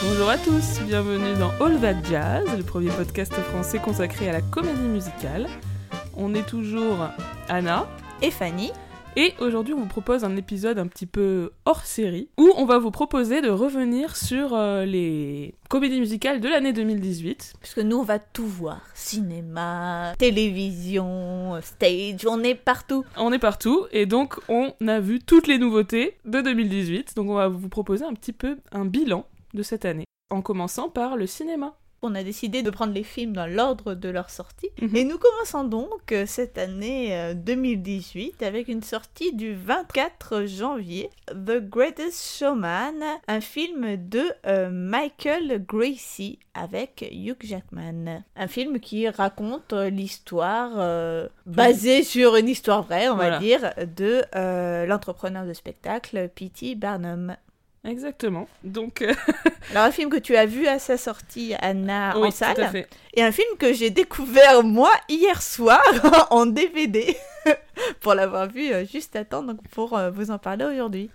Bonjour à tous, bienvenue dans All That Jazz, le premier podcast français consacré à la comédie musicale. On est toujours Anna et Fanny. Et aujourd'hui, on vous propose un épisode un petit peu hors série où on va vous proposer de revenir sur euh, les comédies musicales de l'année 2018. Puisque nous, on va tout voir cinéma, télévision, stage, on est partout. On est partout et donc on a vu toutes les nouveautés de 2018. Donc on va vous proposer un petit peu un bilan de cette année en commençant par le cinéma on a décidé de prendre les films dans l'ordre de leur sortie. Mhm. Et nous commençons donc euh, cette année euh, 2018 avec une sortie du 24 janvier, The Greatest Showman, un film de euh, Michael Gracie avec Hugh Jackman. Un film qui raconte euh, l'histoire euh, basée sur une histoire vraie, on Voilà. va dire, de euh, l'entrepreneur de spectacle P.T. Barnum. Exactement. Donc, euh, Alors un film que tu as vu à sa sortie, Anna, oui, en salle. tout à fait. Et un film que j'ai découvert moi hier soir en DVD pour l'avoir vu euh, juste à temps donc pour euh, vous en parler aujourd'hui.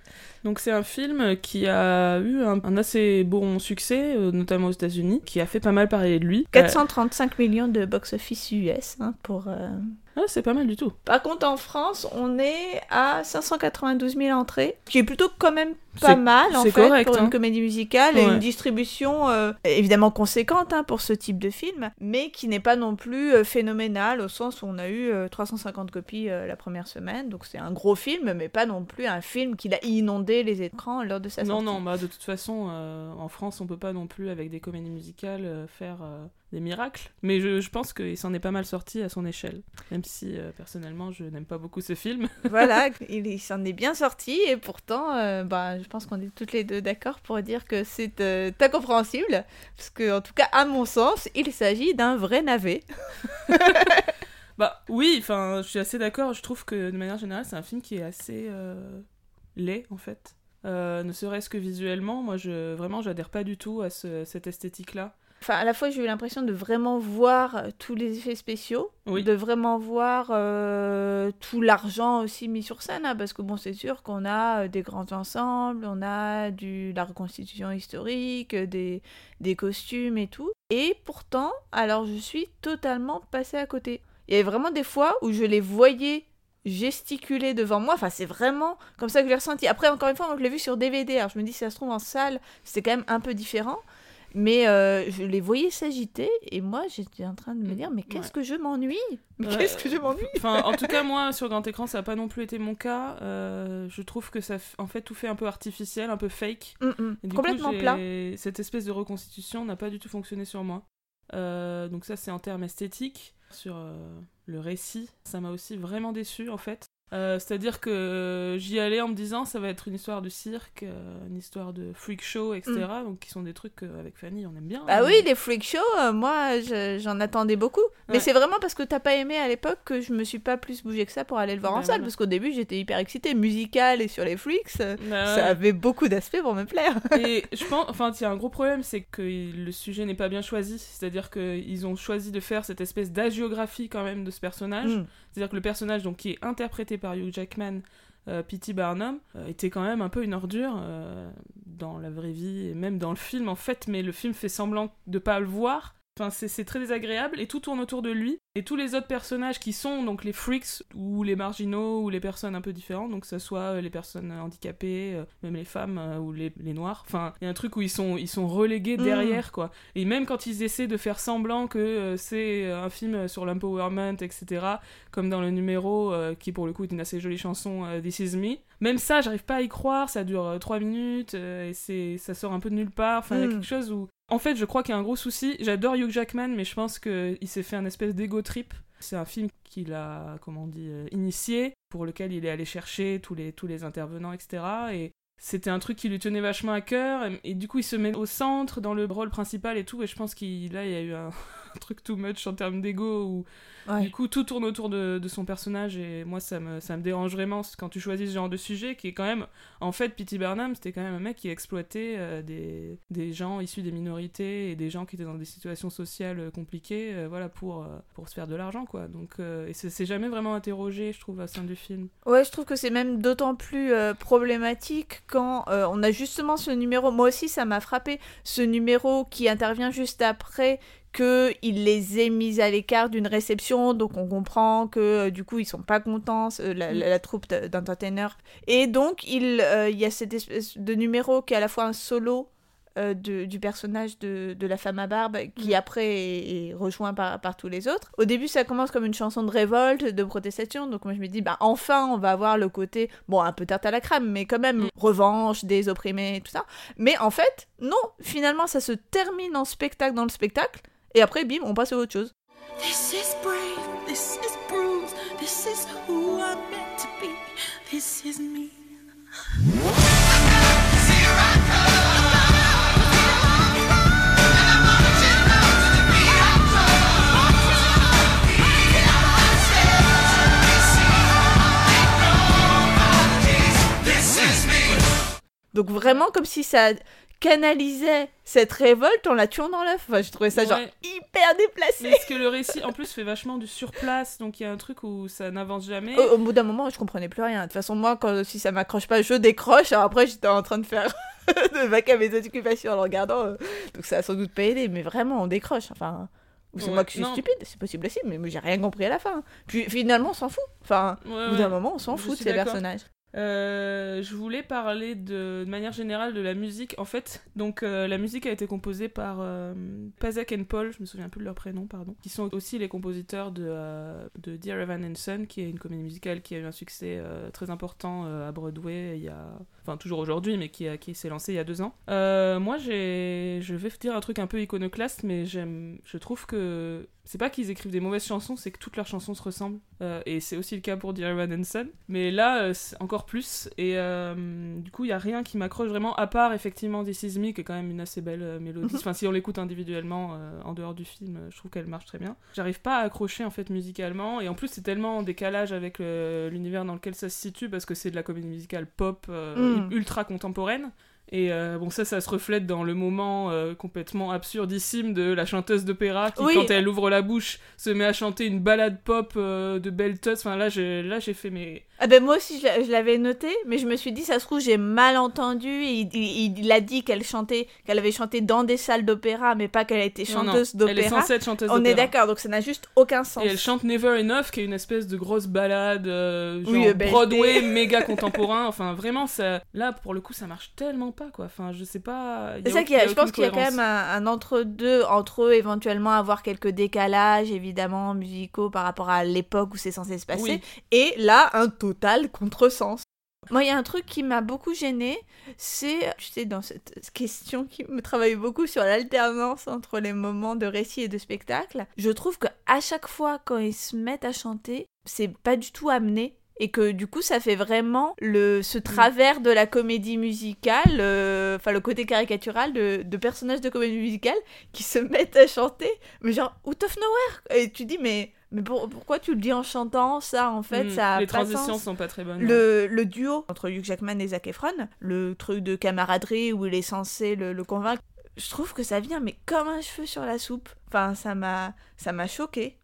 Donc c'est un film qui a eu un, un assez bon succès, euh, notamment aux États-Unis, qui a fait pas mal parler de lui. 435 millions de box-office US hein, pour. euh. Euh, ah, c'est pas mal du tout. Par contre en France on est à 592 000 entrées, qui est plutôt quand même pas mal en fait correct, pour une hein. comédie musicale et une distribution euh, évidemment conséquente hein, pour ce type de film, mais qui n'est pas non plus euh, phénoménale au sens où on a eu euh, 350 copies euh, la première semaine, donc c'est un gros film, mais pas non plus un film qui a inondé les écrans lors de sa Non, sortie. non, bah de toute façon, euh, en France, on peut pas non plus, avec des comédies musicales, euh, faire euh, des miracles. Mais je, je pense qu'il s'en est pas mal sorti à son échelle. Même si, euh, personnellement, je n'aime pas beaucoup ce film. voilà, il, il s'en est bien sorti et pourtant, euh, bah, je pense qu'on est toutes les deux d'accord pour dire que c'est euh, incompréhensible, parce que en tout cas, à mon sens, il s'agit d'un vrai navet. Bah oui, enfin, je suis assez d'accord. Je trouve que, de manière générale, c'est un film qui est assez euh, laid, en fait. Euh, ne serait-ce que visuellement, moi, je, vraiment, j'adhère pas du tout à ce- cette esthétique-là. Enfin, à la fois, j'ai eu l'impression de vraiment voir euh, tous les effets spéciaux, Oui. de vraiment voir euh, tout l'argent aussi mis sur scène, hein, parce que bon, c'est sûr qu'on a des grands ensembles, on a du, la reconstitution historique, des, des costumes et tout. Et pourtant, alors je suis totalement passée à côté. Il y avait vraiment des fois où je les voyais gesticuler devant moi. Enfin, c'est vraiment comme ça que je l'ai ressenti. Après, encore une fois, moi, je l'ai vu sur DVD. Alors, je me dis, si ça se trouve en salle, c'est quand même un peu différent. Mais euh, je les voyais s'agiter et moi, j'étais en train de me dire, mais qu'est-ce Ouais. que je m'ennuie? Ouais. qu'est-ce que je m'ennuie? Enfin, en tout cas, moi, sur grand écran, ça n'a pas non plus été mon cas. Euh, je trouve que ça, en fait, tout fait un peu artificiel, un peu fake. Mm, mm. Et du Complètement coup, plat. Cette espèce de reconstitution n'a pas du tout fonctionné sur moi. Euh, donc ça, c'est en termes esthétiques. Sur euh, le récit, ça m'a aussi vraiment déçu en fait. Euh, C'est-à-dire que j'y allais en me disant ça va être une histoire de cirque, euh, une histoire de freak show, etc. Donc qui sont des trucs qu'avec Fanny on aime bien. Mm. Bah hein. oui, les freak shows, euh, moi, je- j'en attendais beaucoup. Mais c'est vraiment parce que t'as pas aimé à l'époque que je me suis pas plus bougé que ça pour aller le voir Bah en salle. voilà. Parce qu'au début, j'étais hyper excitée. Musical et sur les freaks, euh, Bah ça ouais. avait beaucoup d'aspects pour me plaire. Et je pense, enfin, il y a un gros problème, c'est que le sujet n'est pas bien choisi. C'est-à-dire qu'ils ont choisi de faire cette espèce d'agiographie quand même de ce personnage. Mm. C'est-à-dire que le personnage donc, qui est interprété par Hugh Jackman, euh, P.T. Barnum, euh, était quand même un peu une ordure euh, dans la vraie vie et même dans le film en fait, mais le film fait semblant de pas le voir. Enfin, c'est c'est très désagréable et tout tourne autour de lui. Et tous les autres personnages qui sont donc les freaks ou les marginaux ou les personnes un peu différentes, donc que ce soit euh, les personnes handicapées, euh, même les femmes euh, ou les, les noirs. Enfin, il y a un truc où ils sont, ils sont relégués Mm. derrière quoi. Et même quand ils essaient de faire semblant que c'est un film sur l'empowerment, etc., comme dans le numéro qui pour le coup est une assez jolie chanson This Is Me. Même ça, j'arrive pas à y croire, ça dure 3 minutes et c'est ça sort un peu de nulle part. Enfin, il y a Mm. quelque chose où en fait, je crois qu'il y a un gros souci. J'adore Hugh Jackman, mais je pense qu'il s'est fait un espèce d'ego C'est un film qu'il a, comment on dit, euh, initié, pour lequel il est allé chercher tous les, tous les intervenants, etc. Et c'était un truc qui lui tenait vachement à cœur. Et, du coup, il se met au centre, dans le rôle principal et tout. Et je pense qu'il là, il y a eu un, un truc too much en termes d'ego du coup tout tourne autour de, de, son personnage et moi ça me, ça me dérange vraiment quand tu choisis ce genre de sujet qui est quand même en fait P.T. Barnum c'était quand même un mec qui exploitait euh, des, des gens issus des minorités et des gens qui étaient dans des situations sociales euh, compliquées euh, voilà pour, pour se faire de l'argent quoi. Donc et c'est jamais vraiment interrogé je trouve à sein du film. Ouais je trouve que c'est même d'autant plus problématique quand on a justement ce numéro. Moi aussi ça m'a frappé ce numéro qui intervient juste après qu'il les ait mis à l'écart d'une réception, donc on comprend que euh, du coup ils sont pas contents, euh, la, la, troupe d'entertainers. Et donc il, euh, il y a cette espèce de numéro qui est à la fois un solo de, du personnage de, de, la femme à barbe qui mm. après est, rejoint par, par, tous les autres. Au début, ça commence comme une chanson de révolte, de protestation. Donc moi, je me dis, bah enfin, on va avoir le côté, bon, un peu tarte à la crème, mais quand même mm. revanche des opprimés, tout ça. Mais en fait, non, finalement, ça se termine en spectacle dans le spectacle. Et après, bim, on passe à autre chose. This is brave, this is bruised, this is who I'm meant to be, this is me. Donc vraiment comme si ça canalisait cette révolte en la tuant dans l'œuf. Enfin, je trouvais ça genre hyper déplacé. Parce que le récit, en plus, fait vachement du surplace, donc il y a un truc où ça n'avance jamais. Au, bout d'un moment, je comprenais plus rien. De toute façon, moi, quand, si ça m'accroche pas, je décroche. Alors après, j'étais en train de faire de vac à mes occupations en le regardant. Euh. Donc ça a sans doute pas aidé, mais vraiment, on décroche. Enfin. Ou c'est moi qui suis stupide, c'est possible aussi, mais j'ai rien compris à la fin. Puis finalement, on s'en fout. Enfin, au bout d'un moment, on s'en fout de ces personnages. Euh, je voulais parler de, manière générale de la musique. En fait, donc euh, la musique a été composée par euh, et Paul, je me souviens plus de leur prénom, pardon, qui sont aussi les compositeurs de, euh, de Dear Evan and Son, qui est une comédie musicale qui a eu un succès très important à Broadway il y a, enfin toujours aujourd'hui, mais qui, a, qui s'est lancé il y a deux ans. moi, j'ai, je vais dire un truc un peu iconoclaste, mais j'aime, je trouve que c'est pas qu'ils écrivent des mauvaises chansons, c'est que toutes leurs chansons se ressemblent. Euh, et c'est aussi le cas pour Dear Evan. Mais là, euh, encore plus. Et euh, du coup, il y a rien qui m'accroche vraiment, à part effectivement This Is Me, qui est quand même une assez belle mélodie. Mhm. enfin, si on l'écoute individuellement, en dehors du film, je trouve qu'elle marche très bien. J'arrive pas à accrocher en fait musicalement. Et en plus, c'est tellement en décalage avec l'univers dans lequel ça se situe, parce que c'est de la comédie musicale pop mm. ultra contemporaine. Et euh, bon, ça, ça se reflète dans le moment euh, complètement absurdissime de la chanteuse d'opéra qui, quand elle ouvre la bouche, se met à chanter une balade pop euh, de Belle Enfin, là, j'ai, là, j'ai fait mes. Ah ben moi aussi, je l'avais noté, mais je me suis dit, ça se trouve, j'ai mal entendu. Il, il, a dit qu'elle chantait, qu'elle avait chanté dans des salles d'opéra, mais pas qu'elle était chanteuse d'opéra. Elle est censée être chanteuse On est d'accord, donc ça n'a juste aucun sens. Et elle chante Never Enough, qui est une espèce de grosse balade, genre Broadway, méga contemporain. Enfin, vraiment, ça... là, pour le coup, ça marche tellement pas quoi. Enfin, je sais pas. C'est ça qu'il y a. Je pense qu'il y a quand même un, entre-deux entre eux, éventuellement avoir quelques décalages, évidemment, musicaux par rapport à l'époque où c'est censé se passer. Et là, un total contresens. Moi, il y a un truc qui m'a beaucoup gêné, c'est, tu sais, dans cette question qui me travaille beaucoup sur l'alternance entre les moments de récit et de spectacle, je trouve que à chaque fois quand ils se mettent à chanter, c'est pas du tout amené et que du coup ça fait vraiment le ce mm. travers de la comédie musicale euh, enfin le côté caricatural de, de, personnages de comédie musicale qui se mettent à chanter mais genre out of nowhere et tu dis mais mais pourquoi tu le dis en chantant ça en fait mm. ça les transitions sont pas très bonnes le, le, duo entre Hugh Jackman et Zac Efron le truc de camaraderie où il est censé le, le convaincre je trouve que ça vient mais comme un cheveu sur la soupe. Enfin ça m'a ça m'a choqué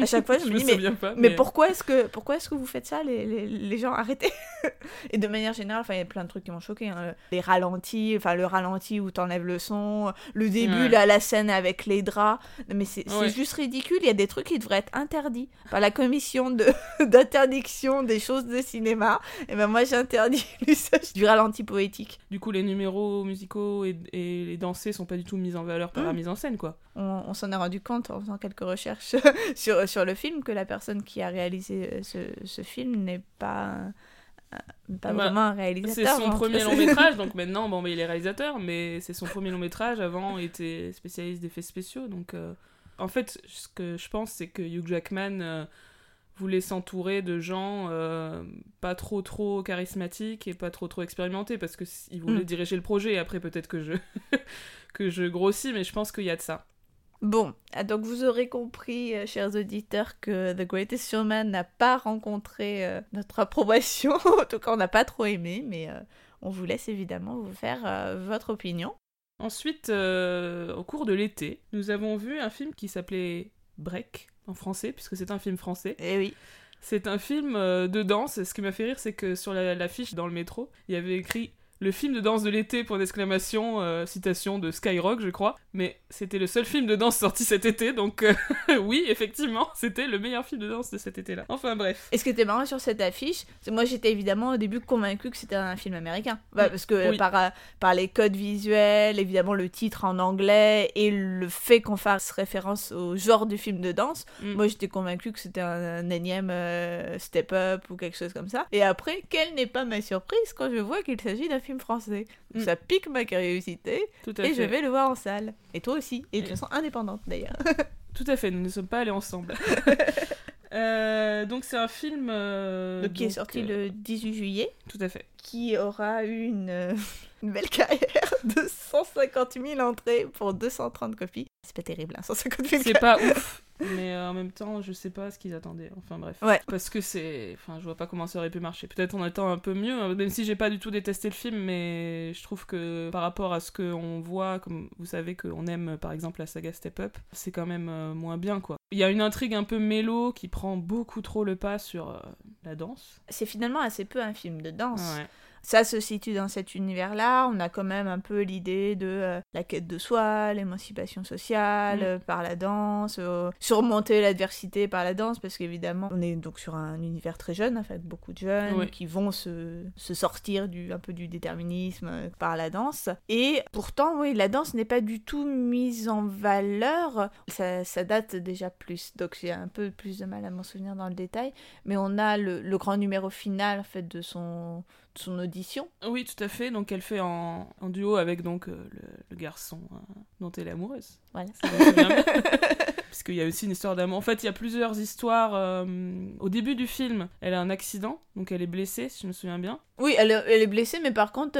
à chaque fois, je, me dis, mais, mais, pourquoi est-ce que, pourquoi est-ce que vous faites ça, les, les, les gens Arrêtez Et de manière générale, il y a plein de trucs qui m'ont choqué. Hein. Les ralentis, enfin le ralenti où t'enlèves le son, le début, là, la scène avec les draps. Mais c'est juste ridicule. Il y a des trucs qui devraient être interdits par la commission d'interdiction des choses de cinéma. Et ben moi, j'interdis l'usage du ralenti poétique. Du coup, les numéros musicaux et, les dansés sont pas du tout mis en valeur par la mmh. mise en scène, quoi. On, on s'en est rendu compte en faisant quelques recherches sur sur le film que la personne qui a réalisé euh, ce, ce film n'est pas euh, pas bah, vraiment un réalisateur. C'est son premier long métrage, donc maintenant, bon, mais il est réalisateur, mais c'est son premier long métrage. Avant, il était spécialiste d'effets spéciaux. Donc, en fait, ce que je pense, c'est que Hugh Jackman voulait s'entourer de gens pas trop trop charismatiques et pas trop trop expérimentés, parce qu'il voulait mm. diriger le projet. Et après, peut-être que je que je grossis, mais je pense qu'il y a de ça. Bon, donc vous aurez compris, euh, chers auditeurs, que The Greatest Showman n'a pas rencontré euh, notre approbation. en tout cas, on n'a pas trop aimé, mais euh, on vous laisse évidemment vous faire votre opinion. Ensuite, au cours de l'été, nous avons vu un film qui s'appelait Break en français, puisque c'est un film français. Eh oui. C'est un film de danse. Et ce qui m'a fait rire, c'est que sur la- l'affiche dans le métro, il y avait écrit le film de danse de l'été pour d'exclamation, euh, citation de Skyrock, je crois. Mais c'était le seul film de danse sorti cet été, donc euh, oui, effectivement, c'était le meilleur film de danse de cet été-là. Enfin bref. Et ce qui était marrant sur cette affiche, c'est moi j'étais évidemment au début convaincue que c'était un film américain. Bah, Mm. parce que Oui. par, euh, par les codes visuels, évidemment le titre en anglais et le fait qu'on fasse référence au genre du film de danse, Mm. moi j'étais convaincue que c'était un, un énième euh, step up ou quelque chose comme ça. Et après, quelle n'est pas ma surprise quand je vois qu'il s'agit d'un film français. Mm. Ça pique ma curiosité Tout à et fait. je vais le voir en salle. Et toi aussi. Et de façon indépendante d'ailleurs. Tout à fait, nous ne sommes pas allés ensemble. Euh, donc c'est un film... euh, Donc, qui est sorti euh, le 18 juillet. Tout à fait. qui aura une, une belle carrière de 150 000 entrées pour 230 copies. C'est pas terrible, hein, 150 000 C'est pas ouf, mais euh, en même temps, je sais pas ce qu'ils attendaient. Enfin bref. Ouais. Parce que c'est. Enfin, je vois pas comment ça aurait pu marcher. Peut-être en étant un peu mieux, hein, même si j'ai pas du tout détesté le film, mais je trouve que par rapport à ce qu'on voit, comme vous savez qu'on aime par exemple la saga Step Up, c'est quand même euh, moins bien quoi. Il y a une intrigue un peu mélo qui prend beaucoup trop le pas sur euh, la danse. C'est finalement assez peu un film de danse. Ouais. Ça se situe dans cet univers-là. On a quand même un peu l'idée de euh, la quête de soi, l'émancipation sociale Mm. euh, par la danse, euh, surmonter l'adversité par la danse, parce qu'évidemment, on est donc sur un univers très jeune, fait, beaucoup de jeunes Oui. qui vont se, se sortir du, un peu du déterminisme par la danse. Et pourtant, oui, la danse n'est pas du tout mise en valeur. Ça, ça date déjà plus, donc j'ai un peu plus de mal à m'en souvenir dans le détail. Mais on a le, le grand numéro final, en fait, de son son audition. Oui, tout à fait. Donc elle fait en, en duo avec donc euh, le, le garçon euh, dont elle est amoureuse. Voilà. Bien. Puisqu'il y a aussi une histoire d'amour. En fait, il y a plusieurs histoires. euh, au début du film, elle a un accident, donc elle est blessée, si je me souviens bien. Oui, elle, est- elle est blessée, mais par contre,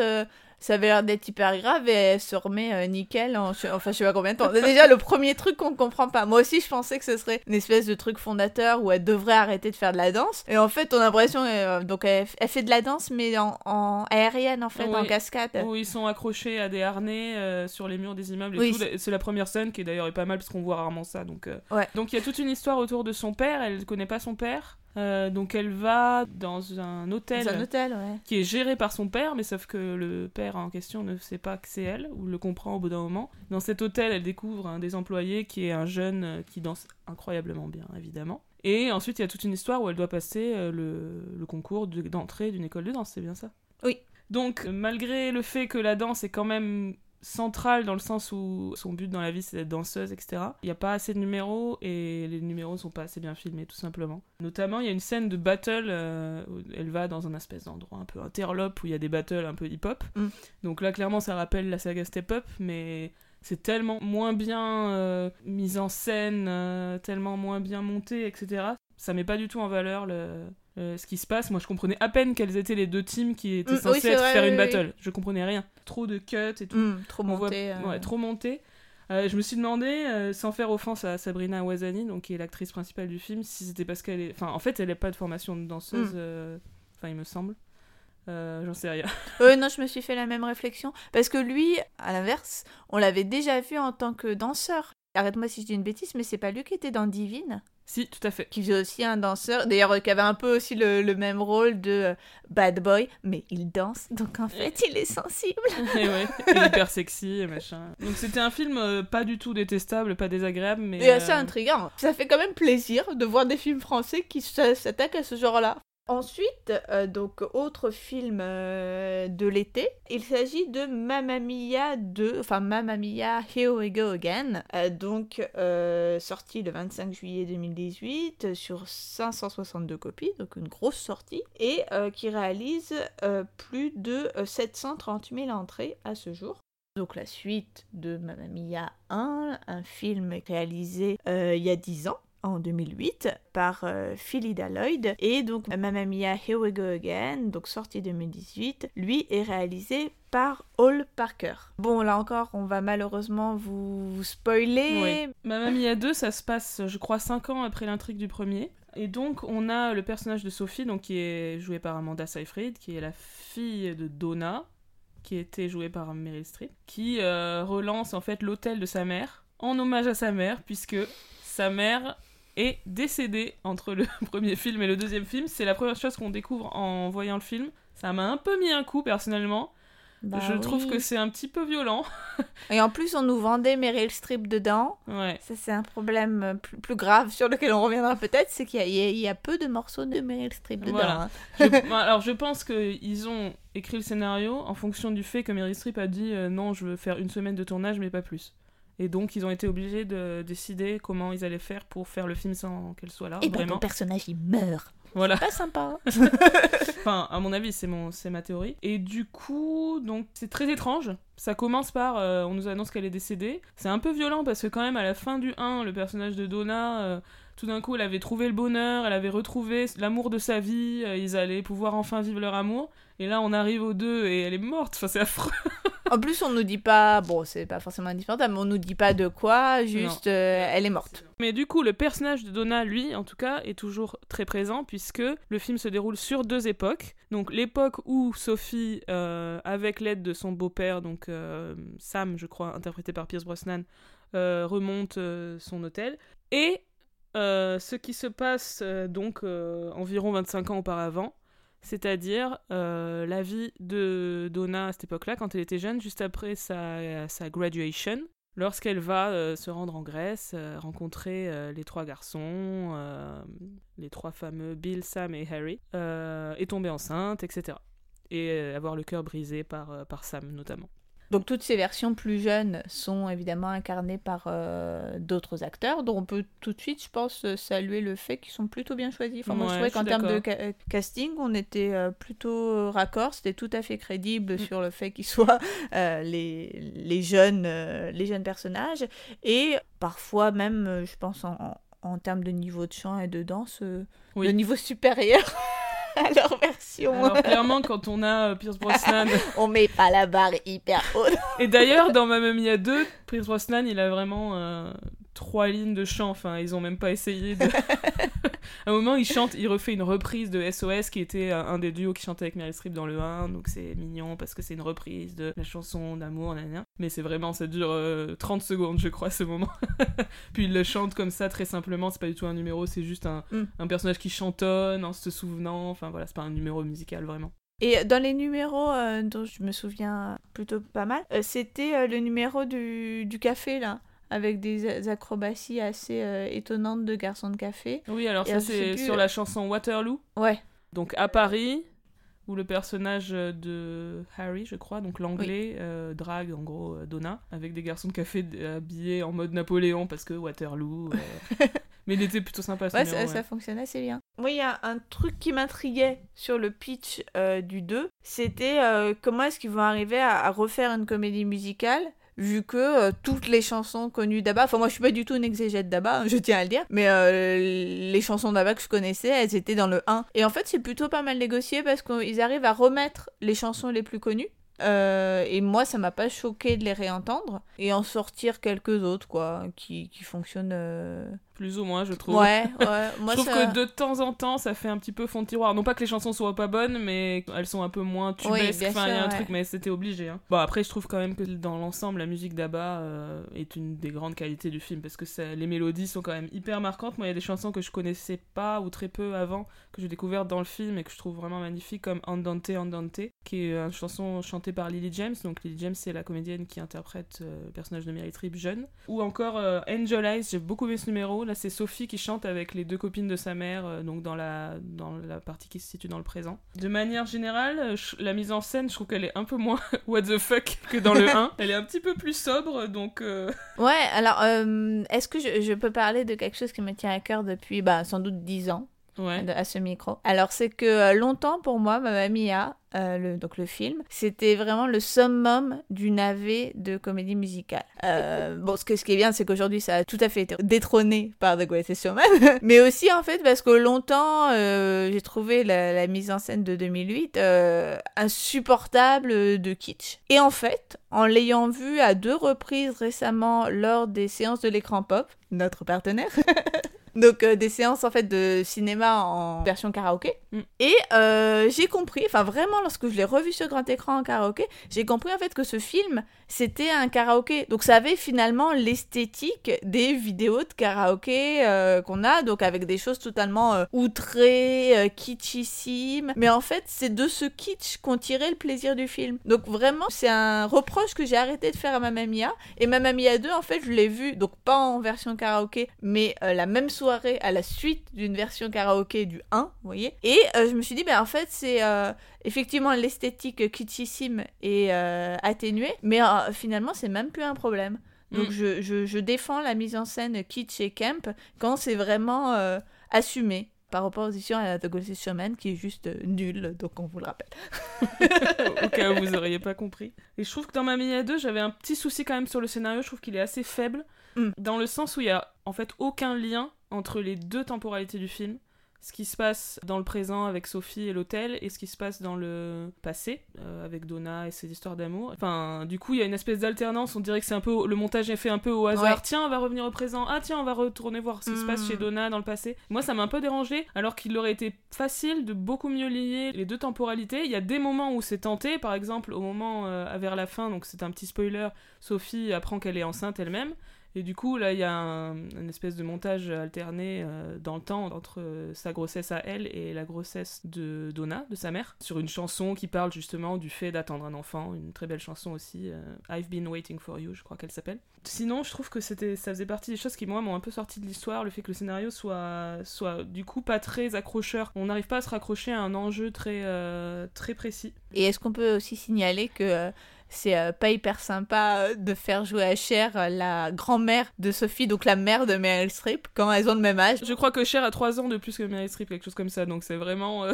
ça avait l'air d'être hyper grave et elle se remet euh, nickel en, enfin, je sais pas combien de temps. Déjà le premier truc qu'on comprend pas. Moi aussi, je pensais que ce serait une espèce de truc fondateur où elle devrait arrêter de faire de la danse. Et en fait, on a l'impression, euh, donc elle, elle fait de la danse, mais en, en aérienne, en fait, Oui. en cascade. Où ils sont accrochés à des harnais euh, sur les murs des immeubles et Oui, tout. C'est la première scène qui est d'ailleurs est pas mal parce qu'on voit rarement ça. Donc. Ouais. donc il y a toute une histoire autour de son père. Elle connaît pas son père. Euh, donc elle va dans un hôtel. Dans un hôtel, ouais. qui est géré par son père, mais sauf que le père en question ne sait pas que c'est elle, ou le comprend au bout d'un moment. Dans cet hôtel, elle découvre un des employés qui est un jeune euh, qui danse incroyablement bien, évidemment. Et ensuite, il y a toute une histoire où elle doit passer euh, le, le concours de- d'entrée d'une école de danse, c'est bien ça? Oui. Donc, malgré le fait que la danse est quand même centrale dans le sens où son but dans la vie c'est d'être danseuse, etc. Il n'y a pas assez de numéros et les numéros ne sont pas assez bien filmés, tout simplement. Notamment, il y a une scène de battle euh, où elle va dans un espèce d'endroit un peu interlope où il y a des battles un peu hip-hop. Mm. Donc là, clairement, ça rappelle la saga Step Up, mais c'est tellement moins bien euh, mis en scène, euh, tellement moins bien monté, etc. Ça met pas du tout en valeur le, le- ce qui se passe. Moi, je comprenais à peine quels étaient les deux teams qui étaient Mm, oui, censés c'est être vrai, faire oui, une oui. battle. Je comprenais rien. Trop de cuts et tout. Trop voit- monté. euh. Ouais, trop monté. Euh, je me suis demandé, euh, sans faire offense à Sabrina Ouazani, donc qui est l'actrice principale du film, si c'était parce qu'elle est. Enfin, en fait, elle n'a pas de formation de danseuse. Mm. euh, Enfin, il me semble. Euh, J'en sais rien. Euh, non, je me suis fait la même réflexion. Parce que lui, à l'inverse, on l'avait déjà vu en tant que danseur. Arrête-moi si je dis une bêtise, mais c'est pas lui qui était dans Divine si, tout à fait. Qui faisait aussi un danseur, d'ailleurs, qui avait un peu aussi le, le même rôle de euh, bad boy, mais il danse, donc en fait, il est sensible. et ouais, et hyper sexy et machin. Donc c'était un film euh, pas du tout détestable, pas désagréable, mais. Et assez euh, intriguant. Ça fait quand même plaisir de voir des films français qui s'attaquent à ce genre-là. Ensuite, euh, donc, autre film euh, de l'été, il s'agit de Mamma Mia 2, enfin Mamma Mia Here We Go Again, euh, donc sorti le 25 juillet 2018 euh, sur 562 copies, donc une grosse sortie, et qui réalise plus de euh, 730 000 entrées à ce jour. Donc la suite de Mamma Mia 1, un film réalisé il y a 10 ans en 2008 par euh, Philida Lloyd et donc Mamma Mia Here We Go Again, donc sorti 2018, lui est réalisé par Hall Parker. Bon, là encore, on va malheureusement vous spoiler. Oui. Mamma Mia 2, ça se passe, je crois, 5 ans après l'intrigue du premier. Et donc, on a le personnage de Sophie, donc, qui est joué par Amanda Seyfried, qui est la fille de Donna, qui était jouée par Meryl Streep, qui euh, relance en fait l'hôtel de sa mère en hommage à sa mère, puisque sa mère est décédée entre le premier film et le deuxième film. C'est la première chose qu'on découvre en voyant le film. Ça m'a un peu mis un coup personnellement. Bah je trouve que c'est un petit peu violent. Et en plus, on nous vendait Meryl Streep dedans. Ouais. Ça, c'est un problème euh, plus, plus grave sur lequel on reviendra peut-être, c'est qu'il y, y a- peu de morceaux de Meryl Streep dedans. Voilà. hein. Je- bah, alors je pense qu'ils ont écrit le scénario en fonction du fait que Meryl Streep a dit euh, non, je veux faire une semaine de tournage mais pas plus. Et donc ils ont été obligés de décider comment ils allaient faire pour faire le film sans qu'elle soit là. Et ben, vraiment. ton personnage, il meurt. Voilà. Pas sympa. Enfin, à mon avis, c'est mon, c'est ma théorie. Et du coup, donc c'est très étrange. Ça commence par, euh, on nous annonce qu'elle est décédée. C'est un peu violent parce que quand même à la fin du 1, le personnage de Donna, euh, tout d'un coup, elle avait trouvé le bonheur, elle avait retrouvé l'amour de sa vie. euh, ils allaient pouvoir enfin vivre leur amour. Et là, on arrive au 2 et elle est morte. Enfin, c'est affreux. En plus, on nous dit pas, bon, c'est pas forcément indispensable, mais on nous dit pas de quoi, juste euh, elle est morte. Mais du coup, le personnage de Donna, lui, en tout cas, est toujours très présent puisque le film se déroule sur deux époques. Donc l'époque où Sophie, euh, avec l'aide de son beau-père, donc euh, Sam, je crois, interprété par Pierce Brosnan, remonte son hôtel. Et ce qui se passe donc environ 25 ans auparavant, c'est-à-dire euh, la vie de Donna à cette époque-là, quand elle était jeune, juste après sa, graduation, lorsqu'elle va euh, se rendre en Grèce, euh, rencontrer les trois garçons, les trois fameux Bill, Sam et Harry, et tomber enceinte, etc. Et avoir le cœur brisé par, par Sam notamment. Donc toutes ces versions plus jeunes sont évidemment incarnées par euh, d'autres acteurs, dont on peut tout de suite, je pense, saluer le fait qu'ils sont plutôt bien choisis. Enfin, moi, je trouvais qu'en termes de ca- euh, casting, on était euh, plutôt raccord, c'était tout à fait crédible sur le fait qu'ils soient euh, les, les, jeunes, les jeunes personnages. Et parfois même, je pense, en, en, en termes de niveau de chant et de danse, Oui. le niveau supérieur à leur version. Alors clairement, quand on a euh, Pierce Brosnan... on met pas la barre hyper haute. et d'ailleurs, dans Mamma Mia 2, Pierce Brosnan, il a vraiment euh, trois lignes de chant. Enfin, ils ont même pas essayé de... à un moment, il chante, il refait une reprise de SOS, qui était un, un des duos qui chantait avec Meryl Streep dans le 1. Donc c'est mignon, parce que c'est une reprise de la chanson d'amour. Mais c'est vraiment, ça dure euh, 30 secondes, je crois, ce moment. Puis il le chante comme ça, très simplement. C'est pas du tout un numéro, c'est juste un, Mm. un personnage qui chantonne en se souvenant. Enfin voilà, c'est pas un numéro musical, vraiment. Et dans les numéros euh, dont je me souviens plutôt pas mal, euh, c'était euh, le numéro du, du café, là, avec des acrobaties assez euh, étonnantes de garçons de café. Oui, alors Et ça, c'est plus, sur euh, la chanson Waterloo. Ouais, Donc à Paris, où le personnage de Harry, je crois, donc l'anglais, euh, drague en gros euh, Donna, avec des garçons de café habillés en mode Napoléon, parce que Waterloo. euh, Mais il était plutôt sympa ce ouais, numéro, ça, ouais. ça fonctionnait assez bien. Moi, il y a un truc qui m'intriguait sur le pitch euh, du 2, c'était euh, comment est-ce qu'ils vont arriver à, à refaire une comédie musicale vu que euh, toutes les chansons connues d'Abba, enfin moi je suis pas du tout une exégète d'Abba, hein, je tiens à le dire, mais euh, les chansons d'Abba que je connaissais, elles étaient dans le 1. Et en fait c'est plutôt pas mal négocié parce qu'ils arrivent à remettre les chansons les plus connues. Euh, et moi, ça m'a pas choqué de les réentendre et en sortir quelques autres, quoi, qui, qui fonctionnent. Plus ou moins, je trouve. Ouais, ouais. Moi, je trouve ça- que de temps en temps, ça fait un petit peu fond de tiroir. Non pas que les chansons soient pas bonnes, mais elles sont un peu moins tubesques. enfin, il y a un ouais. truc, mais c'était obligé. Hein. Bon, après, je trouve quand même que dans l'ensemble, la musique d'Abba euh, est une des grandes qualités du film parce que ça- les mélodies sont quand même hyper marquantes. Moi, il y a des chansons que je connaissais pas ou très peu avant, que j'ai découvertes dans le film et que je trouve vraiment magnifiques, comme Andante Andante, qui est une chanson chantée par Lily James. Donc, Lily James, c'est la comédienne qui interprète euh, le personnage de Meryl Streep jeune. Ou encore euh, Angel Eyes, j'ai beaucoup aimé ce numéro. Là, c'est Sophie qui chante avec les deux copines de sa mère, euh, donc dans la, dans la partie qui se situe dans le présent. De manière générale, euh, la mise en scène, je trouve qu'elle est un peu moins what the fuck que dans le 1. Elle est un petit peu plus sobre, donc... euh, Ouais, alors, est-ce que je, je peux parler de quelque chose qui me tient à cœur depuis, bah, sans doute 10 ans? Ouais. à ce micro Alors, c'est que euh, longtemps, pour moi, Mamma Mia euh, le, donc le film, c'était vraiment le summum du navet de comédie musicale. Euh, bon, ce, que, ce qui est bien, c'est qu'aujourd'hui, ça a tout à fait été détrôné par The Greatest Showman, mais aussi en fait parce que longtemps, euh, j'ai trouvé la, la, mise en scène de 2008 insupportable de kitsch. Et en fait, en l'ayant vu à deux reprises récemment lors des séances de l'écran pop, notre partenaire, Donc euh, des séances en fait de cinéma en version karaoké. Mm. Et euh, j'ai compris, enfin vraiment lorsque je l'ai revu sur grand écran en karaoké, j'ai compris en fait que ce film c'était un karaoké. Donc ça avait finalement l'esthétique des vidéos de karaoké euh, qu'on a, donc avec des choses totalement outrées, kitschissimes. Mais en fait c'est de ce kitsch qu'on tirait le plaisir du film. Donc vraiment c'est un reproche que j'ai arrêté de faire à ma Mia. Et ma Mia 2 en fait je l'ai vu, donc pas en version karaoké, mais la même soirée à la suite d'une version karaoké du 1, vous voyez. Et euh, je me suis dit, ben en fait, c'est euh, effectivement l'esthétique kitschissime et euh, atténuée, mais finalement, c'est même plus un problème. Donc mm. je, je, je, défends la mise en scène kitsch et camp quand c'est vraiment assumé par opposition à The Ghost Showman qui est juste nul, donc on vous le rappelle. Au cas où vous n'auriez pas compris. Et je trouve que dans ma mini 2, j'avais un petit souci quand même sur le scénario, je trouve qu'il est assez faible, mm. dans le sens où il y a en fait aucun lien entre les deux temporalités du film ce qui se passe dans le présent avec Sophie et l'hôtel et ce qui se passe dans le passé euh, avec Donna et ses histoires d'amour. Enfin, du coup, il y a une espèce d'alternance. On dirait que c'est un peu le montage est fait un peu au hasard. Tiens, on va revenir au présent. Ah tiens, on va retourner voir ce qui se passe chez hmm. Donna dans le passé. Moi, ça m'a un peu dérangé, alors qu'il aurait été facile de beaucoup mieux lier les deux temporalités. Il y a des moments où c'est tenté, par exemple au moment euh, vers la fin, donc c'est un petit spoiler. Sophie apprend qu'elle est enceinte elle-même. Et du coup, là, il y a un, une espèce de montage alterné euh, dans le temps entre euh, sa grossesse à elle et la grossesse de Donna, de sa mère, sur une chanson qui parle justement du fait d'attendre un enfant, une très belle chanson aussi, euh, I've Been Waiting for You, je crois qu'elle s'appelle. Sinon, je trouve que c'était, ça faisait partie des choses qui, moi, m'ont un peu sorti de l'histoire, le fait que le scénario soit, soit du coup pas très accrocheur. On n'arrive pas à se raccrocher à un enjeu très, très précis. Et est-ce qu'on peut aussi signaler que c'est euh, pas hyper sympa euh, de faire jouer à Cher euh, la grand-mère de Sophie, donc la mère de Meryl Streep, quand elles ont le même âge. Je crois que Cher a 3 ans de plus que Meryl Streep, quelque chose comme ça, donc c'est vraiment.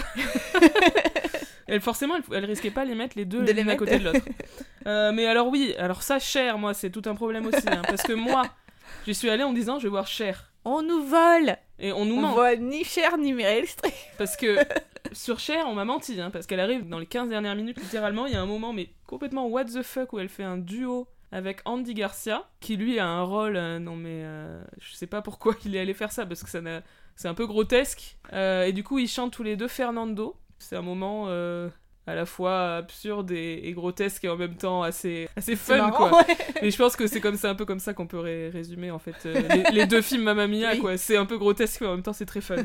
elle, forcément, elle, risquait pas les mettre les deux l'une à côté de l'autre. mais alors, oui, alors ça, Cher, moi, c'est tout un problème aussi, hein, parce que moi, je suis allée en disant, je vais voir Cher. On nous vole Et on nous ment. On voit ni Cher ni Meryl Streep. Parce que sur Cher, on m'a menti, hein, parce qu'elle arrive dans les 15 dernières minutes, littéralement, il y a un moment, mais complètement what the fuck, où elle fait un duo avec Andy Garcia, qui lui a un rôle, euh, non mais euh, je sais pas pourquoi il est allé faire ça, parce que ça c'est un peu grotesque, euh, et du coup ils chantent tous les deux Fernando, c'est un moment à la fois absurde et, grotesque et en même temps assez, assez fun quoi. Mais je pense que c'est comme ça un peu comme ça qu'on peut résumer en fait les, deux films Mamma Mia quoi. C'est un peu grotesque mais en même temps c'est très fun.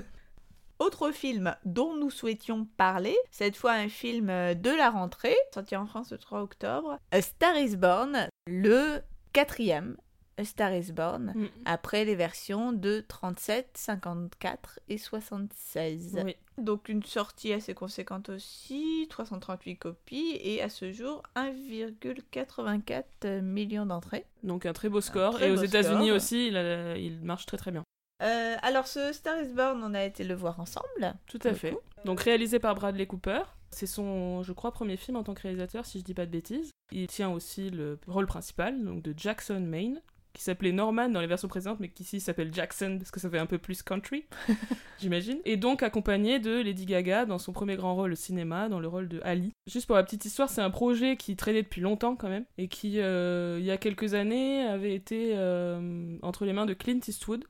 Autre film dont nous souhaitions parler, cette fois un film euh, de la rentrée, sorti en France le 3 octobre, A Star is Born, le quatrième A Star is Born, mm. après les versions de 37, 54 et 76. Donc une sortie assez conséquente aussi, 338 copies et à ce jour 1,84 million d'entrées. Donc un très beau score. et aux États-Unis aussi, il marche très très bien. Euh, alors, ce Star is Born, on a été le voir ensemble. Tout à fait. Donc, réalisé par Bradley Cooper. C'est son, je crois, premier film en tant que réalisateur, si je dis pas de bêtises. Il tient aussi le rôle principal, donc de Jackson Maine, qui s'appelait Norman dans les versions présentes, mais qui ici s'appelle Jackson parce que ça fait un peu plus country, j'imagine. Et donc accompagné de Lady Gaga dans son premier grand rôle au cinéma, dans le rôle de Ali. Juste pour la petite histoire, c'est un projet qui traînait depuis longtemps quand même, et qui, euh, il y a quelques années, avait été euh, entre les mains de Clint Eastwood,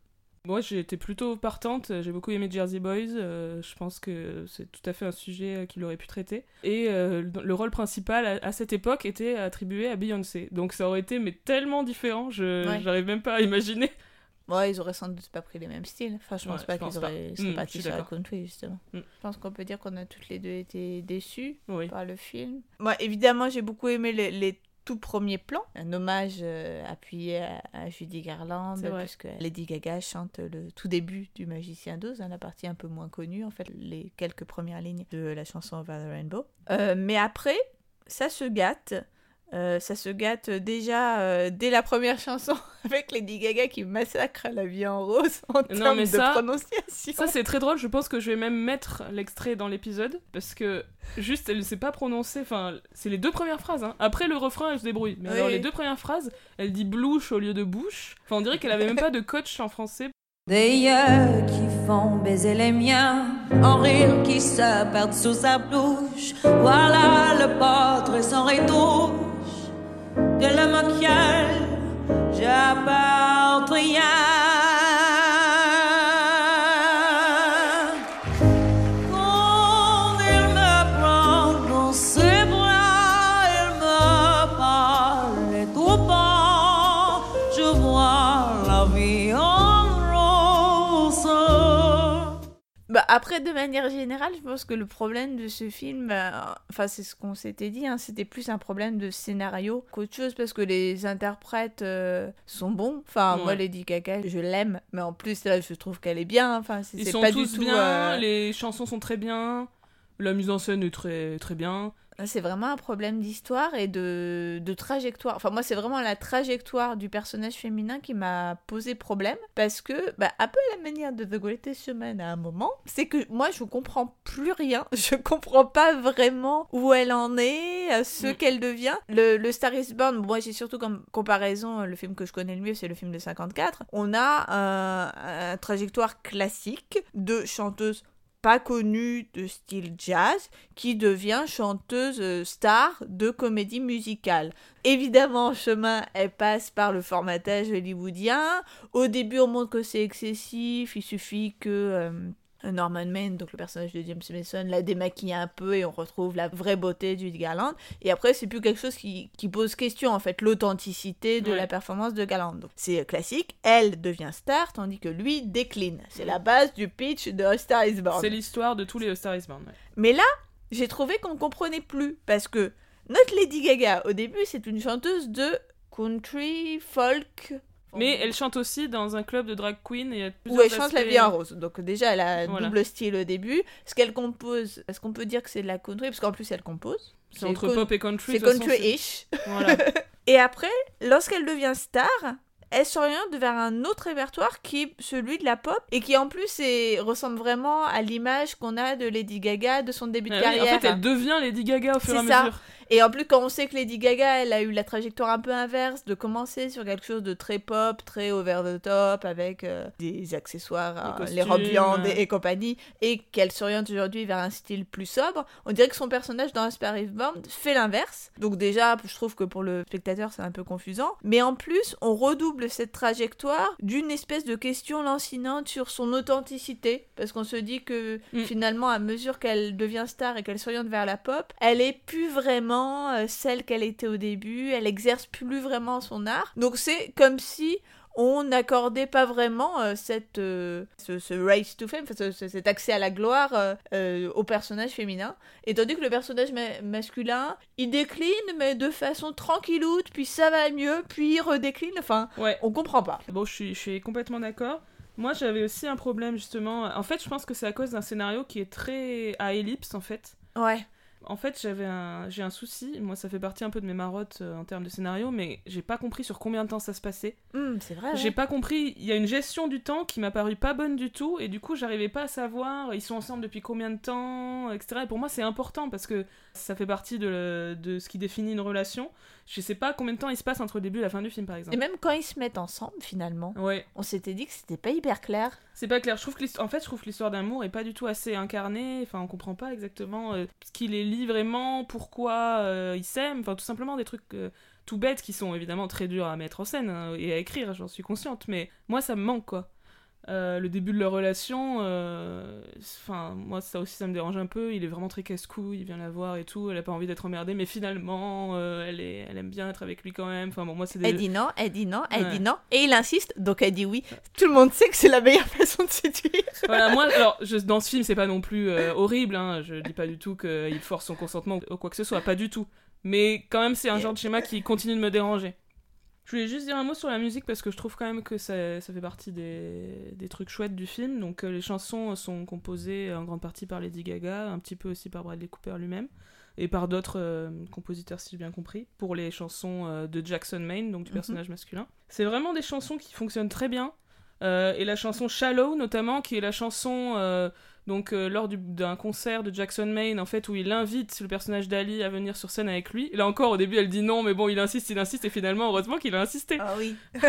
moi, j'ai été plutôt partante. J'ai beaucoup aimé Jersey Boys. Euh, je pense que c'est tout à fait un sujet euh, qu'il aurait pu traiter. Et euh, le rôle principal à, cette époque était attribué à Beyoncé. Donc ça aurait été mais tellement différent. Je j'arrive même pas à imaginer. Ouais, ils auraient sans doute pas pris les mêmes styles. Enfin, je pense pas qu'ils auraient pas. partis sur la country, justement. Mm. Je pense qu'on peut dire qu'on a toutes les deux été déçus par le film. Moi, évidemment, j'ai beaucoup aimé les, les tout premier plan, un hommage euh, appuyé à, Judy Garland, puisque Lady Gaga chante le tout début du Magicien d'Oz, hein, la partie un peu moins connue, en fait, les quelques premières lignes de la chanson Over the Rainbow. Euh, mais après, ça se gâte. Euh, ça se gâte déjà euh, dès la première chanson avec Lady Gaga qui massacre la vie en rose en termes mais de ça- prononciation. Ça, c'est très drôle. Je pense que je vais même mettre l'extrait dans l'épisode. Parce que juste, elle ne sait pas prononcer. Enfin, c'est les deux premières phrases. hein. Après le refrain, elle se débrouille. Mais Oui. alors, les deux premières phrases, elle dit blouche au lieu de bouche. Enfin, on dirait qu'elle avait même pas de coach en français. Des yeux qui font baiser les miens, en rire qui se perdent sous sa bouche. Voilà le portrait sans retouche de l'homme auquel j'appartiens. Bah, après, de manière générale, je pense que le problème de ce film, euh, enfin, c'est ce qu'on s'était dit, hein, c'était plus un problème de scénario qu'autre chose parce que les interprètes euh, sont bons. Enfin, moi. Lady Gaga, je l'aime, mais en plus, là, je trouve qu'elle est bien. Enfin, c'est Ils c'est sont pas tous du tout. bien. euh, Les chansons sont très bien. La mise en scène est très, très bien. C'est vraiment un problème d'histoire et de, de trajectoire. Enfin, moi, c'est vraiment la trajectoire du personnage féminin qui m'a posé problème. Parce que, bah, un peu à la manière de The Greatest Showman à un moment, c'est que moi, je comprends plus rien. Je comprends pas vraiment où elle en est, euh, ce Mm. qu'elle devient. Le, le Star is Born, moi, j'ai surtout comme comparaison, le film que je connais le mieux, c'est le film de 54. On a un, un trajectoire classique de chanteuse pas connue de style jazz qui devient chanteuse euh, star de comédie musicale. Évidemment, en chemin, elle passe par le formatage hollywoodien. Au début, on montre que c'est excessif, il suffit que euh, Norman Maine, donc le personnage de James Mason, la démaquille un peu et on retrouve la vraie beauté du Garland. Et après, c'est plus quelque chose qui, qui pose question, en fait, l'authenticité de Ouais. la performance de Garland. Donc, c'est euh, classique, elle devient star, tandis que lui décline. C'est la base du pitch de A Star is Born. C'est l'histoire de tous les A Star is Born. ouais. Mais là, j'ai trouvé qu'on comprenait plus parce que notre Lady Gaga, au début, c'est une chanteuse de country, folk. Mais elle chante aussi dans un club de drag queen et où elle chante la vie en rose. Donc déjà, elle a Voilà. double style au début. Ce qu'elle compose, est-ce qu'on peut dire que c'est de la country? Parce qu'en plus, elle compose. C'est entre con- pop et country. C'est de country-ish. Voilà. Et après, lorsqu'elle devient star, elle s'oriente vers un autre répertoire qui est celui de la pop et qui en plus est- ressemble vraiment à l'image qu'on a de Lady Gaga de son début de Ah oui, carrière. en fait, elle devient Lady Gaga au fur et à ça. mesure. Et en plus, quand on sait que Lady Gaga, elle a eu la trajectoire un peu inverse de commencer sur quelque chose de très pop, très over the top, avec euh, des accessoires, Des euh, les robes viandes et, et compagnie, et qu'elle s'oriente aujourd'hui vers un style plus sobre, on dirait que son personnage dans Aspar Born fait l'inverse. Donc déjà, je trouve que pour le spectateur, c'est un peu confusant. Mais en plus, on redouble cette trajectoire d'une espèce de question lancinante sur son authenticité, parce qu'on se dit que Mm. finalement, à mesure qu'elle devient star et qu'elle s'oriente vers la pop, elle est plus vraiment euh, celle qu'elle était au début, elle exerce plus vraiment son art. Donc c'est comme si on n'accordait pas vraiment euh, cette, euh, ce, ce race to fame, enfin, ce- ce- cet accès à la gloire euh, au personnage féminin. Et tandis que le personnage ma- masculin, il décline, mais de façon tranquilloute, puis ça va mieux, puis il redécline. Enfin, Ouais. on comprend pas. Bon, je suis, je suis complètement d'accord. Moi, j'avais aussi un problème, justement. En fait, je pense que c'est à cause d'un scénario qui est très à ellipse, en fait. Ouais. En fait, j'avais un, j'ai un souci. Moi, ça fait partie un peu de mes marottes euh, en termes de scénario, mais j'ai pas compris sur combien de temps ça se passait. Hum, c'est vrai. J'ai pas compris. Il y a une gestion du temps qui m'a paru pas bonne du tout, et du coup, j'arrivais pas à savoir ils sont ensemble depuis combien de temps, etc. Et pour moi, c'est important parce que ça fait partie de, de ce qui définit une relation. Je sais pas combien de temps il se passe entre le début et la fin du film, par exemple. Et même quand ils se mettent ensemble, finalement, Ouais. on s'était dit que c'était pas hyper clair. C'est pas clair. Je trouve que en fait, je trouve que l'histoire d'amour est pas du tout assez incarnée. Enfin, on comprend pas exactement euh, ce qui les lie vraiment, pourquoi euh, ils s'aiment. Enfin, tout simplement des trucs euh, tout bêtes qui sont évidemment très durs à mettre en scène hein, et à écrire. J'en suis consciente, mais moi, ça me manque quoi. Euh, le début de leur relation, euh, enfin, moi, ça aussi, ça me dérange un peu. Il est vraiment très casse-cou, il vient la voir et tout. Elle a pas envie d'être emmerdée, mais finalement, euh, elle, est, elle aime bien être avec lui quand même. Enfin, bon, moi, c'est des. Elle dit non, elle dit non, elle Ouais. dit non, et il insiste, donc elle dit oui. Tout le monde sait que c'est la meilleure façon de séduire. voilà, moi, alors, je, dans ce film, c'est pas non plus horrible, hein, je dis pas du tout qu'il force son consentement ou quoi que ce soit, pas du tout. Mais quand même, c'est un genre de schéma qui continue de me déranger. Je voulais juste dire un mot sur la musique parce que je trouve quand même que ça, ça fait partie des, des trucs chouettes du film. Donc, euh, les chansons sont composées en grande partie par Lady Gaga, un petit peu aussi par Bradley Cooper lui-même. et par d'autres euh, compositeurs, si j'ai bien compris, pour les chansons euh, de Jackson Maine, donc du Mhm. personnage masculin. C'est vraiment des chansons qui fonctionnent très bien. Et la chanson Shallow, notamment, qui est la chanson donc euh, lors du- d'un concert de Jackson Maine, en fait, où il invite le personnage d'Ali à venir sur scène avec lui. Là encore, au début, elle dit non, mais bon, il insiste, il insiste, et finalement, heureusement qu'il a insisté. Ah oui.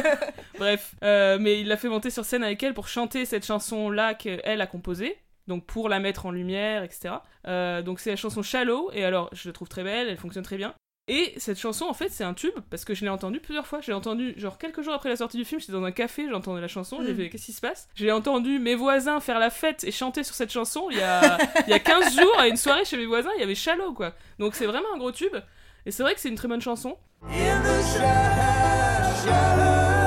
Bref, euh, mais il l'a fait monter sur scène avec elle pour chanter cette chanson-là qu'elle a composée, donc pour la mettre en lumière, etc. Euh, donc c'est la chanson Shallow, et alors je la trouve très belle, elle fonctionne très bien. Et cette chanson, en fait, c'est un tube, parce que je l'ai entendue plusieurs fois. J'ai entendu, genre, quelques jours après la sortie du film, j'étais dans un café, j'entendais la chanson, j'ai Mm. fait, qu'est-ce qui se passe? J'ai entendu mes voisins faire la fête et chanter sur cette chanson il y a, il y a 15 jours, à une soirée chez mes voisins, il y avait Shallow, quoi. Donc c'est vraiment un gros tube, et c'est vrai que c'est une très bonne chanson. In the shallow, shallow,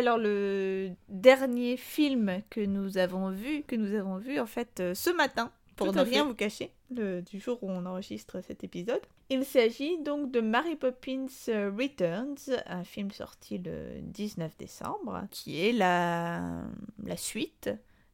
alors le dernier film que nous avons vu, que nous avons vu en fait euh, ce matin, pour ne rien fait. vous cacher, le, du jour où on enregistre cet épisode. Il s'agit donc de Mary Poppins Returns, un film sorti le 19 décembre, qui est la, la suite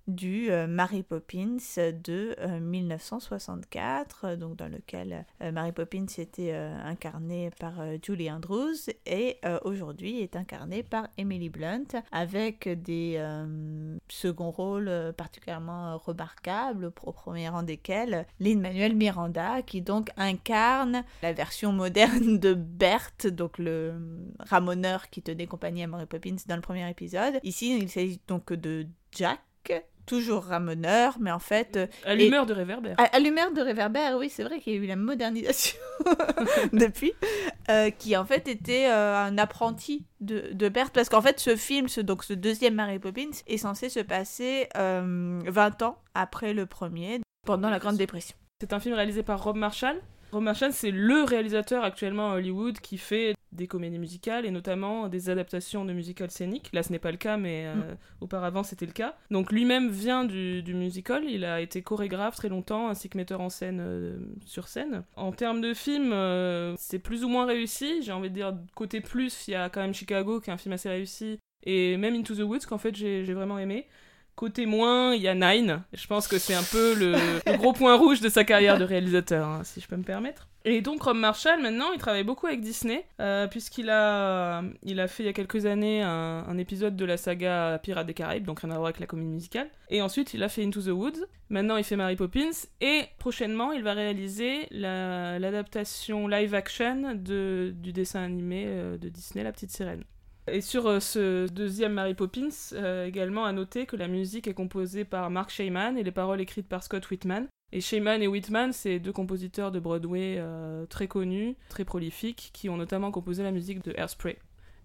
du euh, Mary Poppins de euh, 1964, euh, donc dans lequel euh, Mary Poppins était euh, incarnée par euh, Julie Andrews et euh, aujourd'hui est incarnée par Emily Blunt avec des euh, seconds rôles euh, particulièrement euh, remarquables, au premier rang desquels Lin-Manuel Miranda qui donc incarne la version moderne de Bert, donc le ramoneur qui tenait compagnie à Mary Poppins dans le premier épisode. Ici, il s'agit donc de Jack, toujours ramoneur, mais en fait euh, Allumeur de réverbère. Allumeur de réverbère, oui, c'est vrai qu'il y a eu la modernisation depuis, euh, qui en fait était euh, un apprenti de, de Berthe, parce qu'en fait ce film, ce, donc ce deuxième Mary Poppins, est censé se passer euh, 20 ans après le premier, pendant la Grande Dépression. C'est un film réalisé par Rob Marshall. Rob Marshall, c'est le réalisateur actuellement à Hollywood qui fait des comédies musicales et notamment des adaptations de musicals scéniques. Là, ce n'est pas le cas, mais euh, auparavant, c'était le cas. Donc, lui-même vient du, du musical. Il a été chorégraphe très longtemps, ainsi que metteur en scène euh, sur scène. En termes de film, euh, c'est plus ou moins réussi. J'ai envie de dire, côté plus, il y a quand même Chicago, qui est un film assez réussi, et même Into the Woods, qu'en fait, j'ai j'ai vraiment aimé. Côté moins, il y a Nine. Je pense que c'est un peu le, gros point rouge de sa carrière de réalisateur, hein, si je peux me permettre. Et donc Rob Marshall, maintenant, il travaille beaucoup avec Disney, euh, puisqu'il a, il a fait il y a quelques années un, épisode de la saga Pirates des Caraïbes, donc rien à voir avec la comédie musicale. Et ensuite, il a fait Into the Woods. Maintenant, il fait Mary Poppins. Et prochainement, il va réaliser la- l'adaptation live-action de, du dessin animé euh, de Disney, La Petite Sirène. Et sur euh, ce deuxième Mary Poppins, euh, également à noter que la musique est composée par Mark Shaiman et les paroles écrites par Scott Whitman. Et Shaiman et Whitman, c'est deux compositeurs de Broadway euh, très connus, très prolifiques, qui ont notamment composé la musique de Hairspray.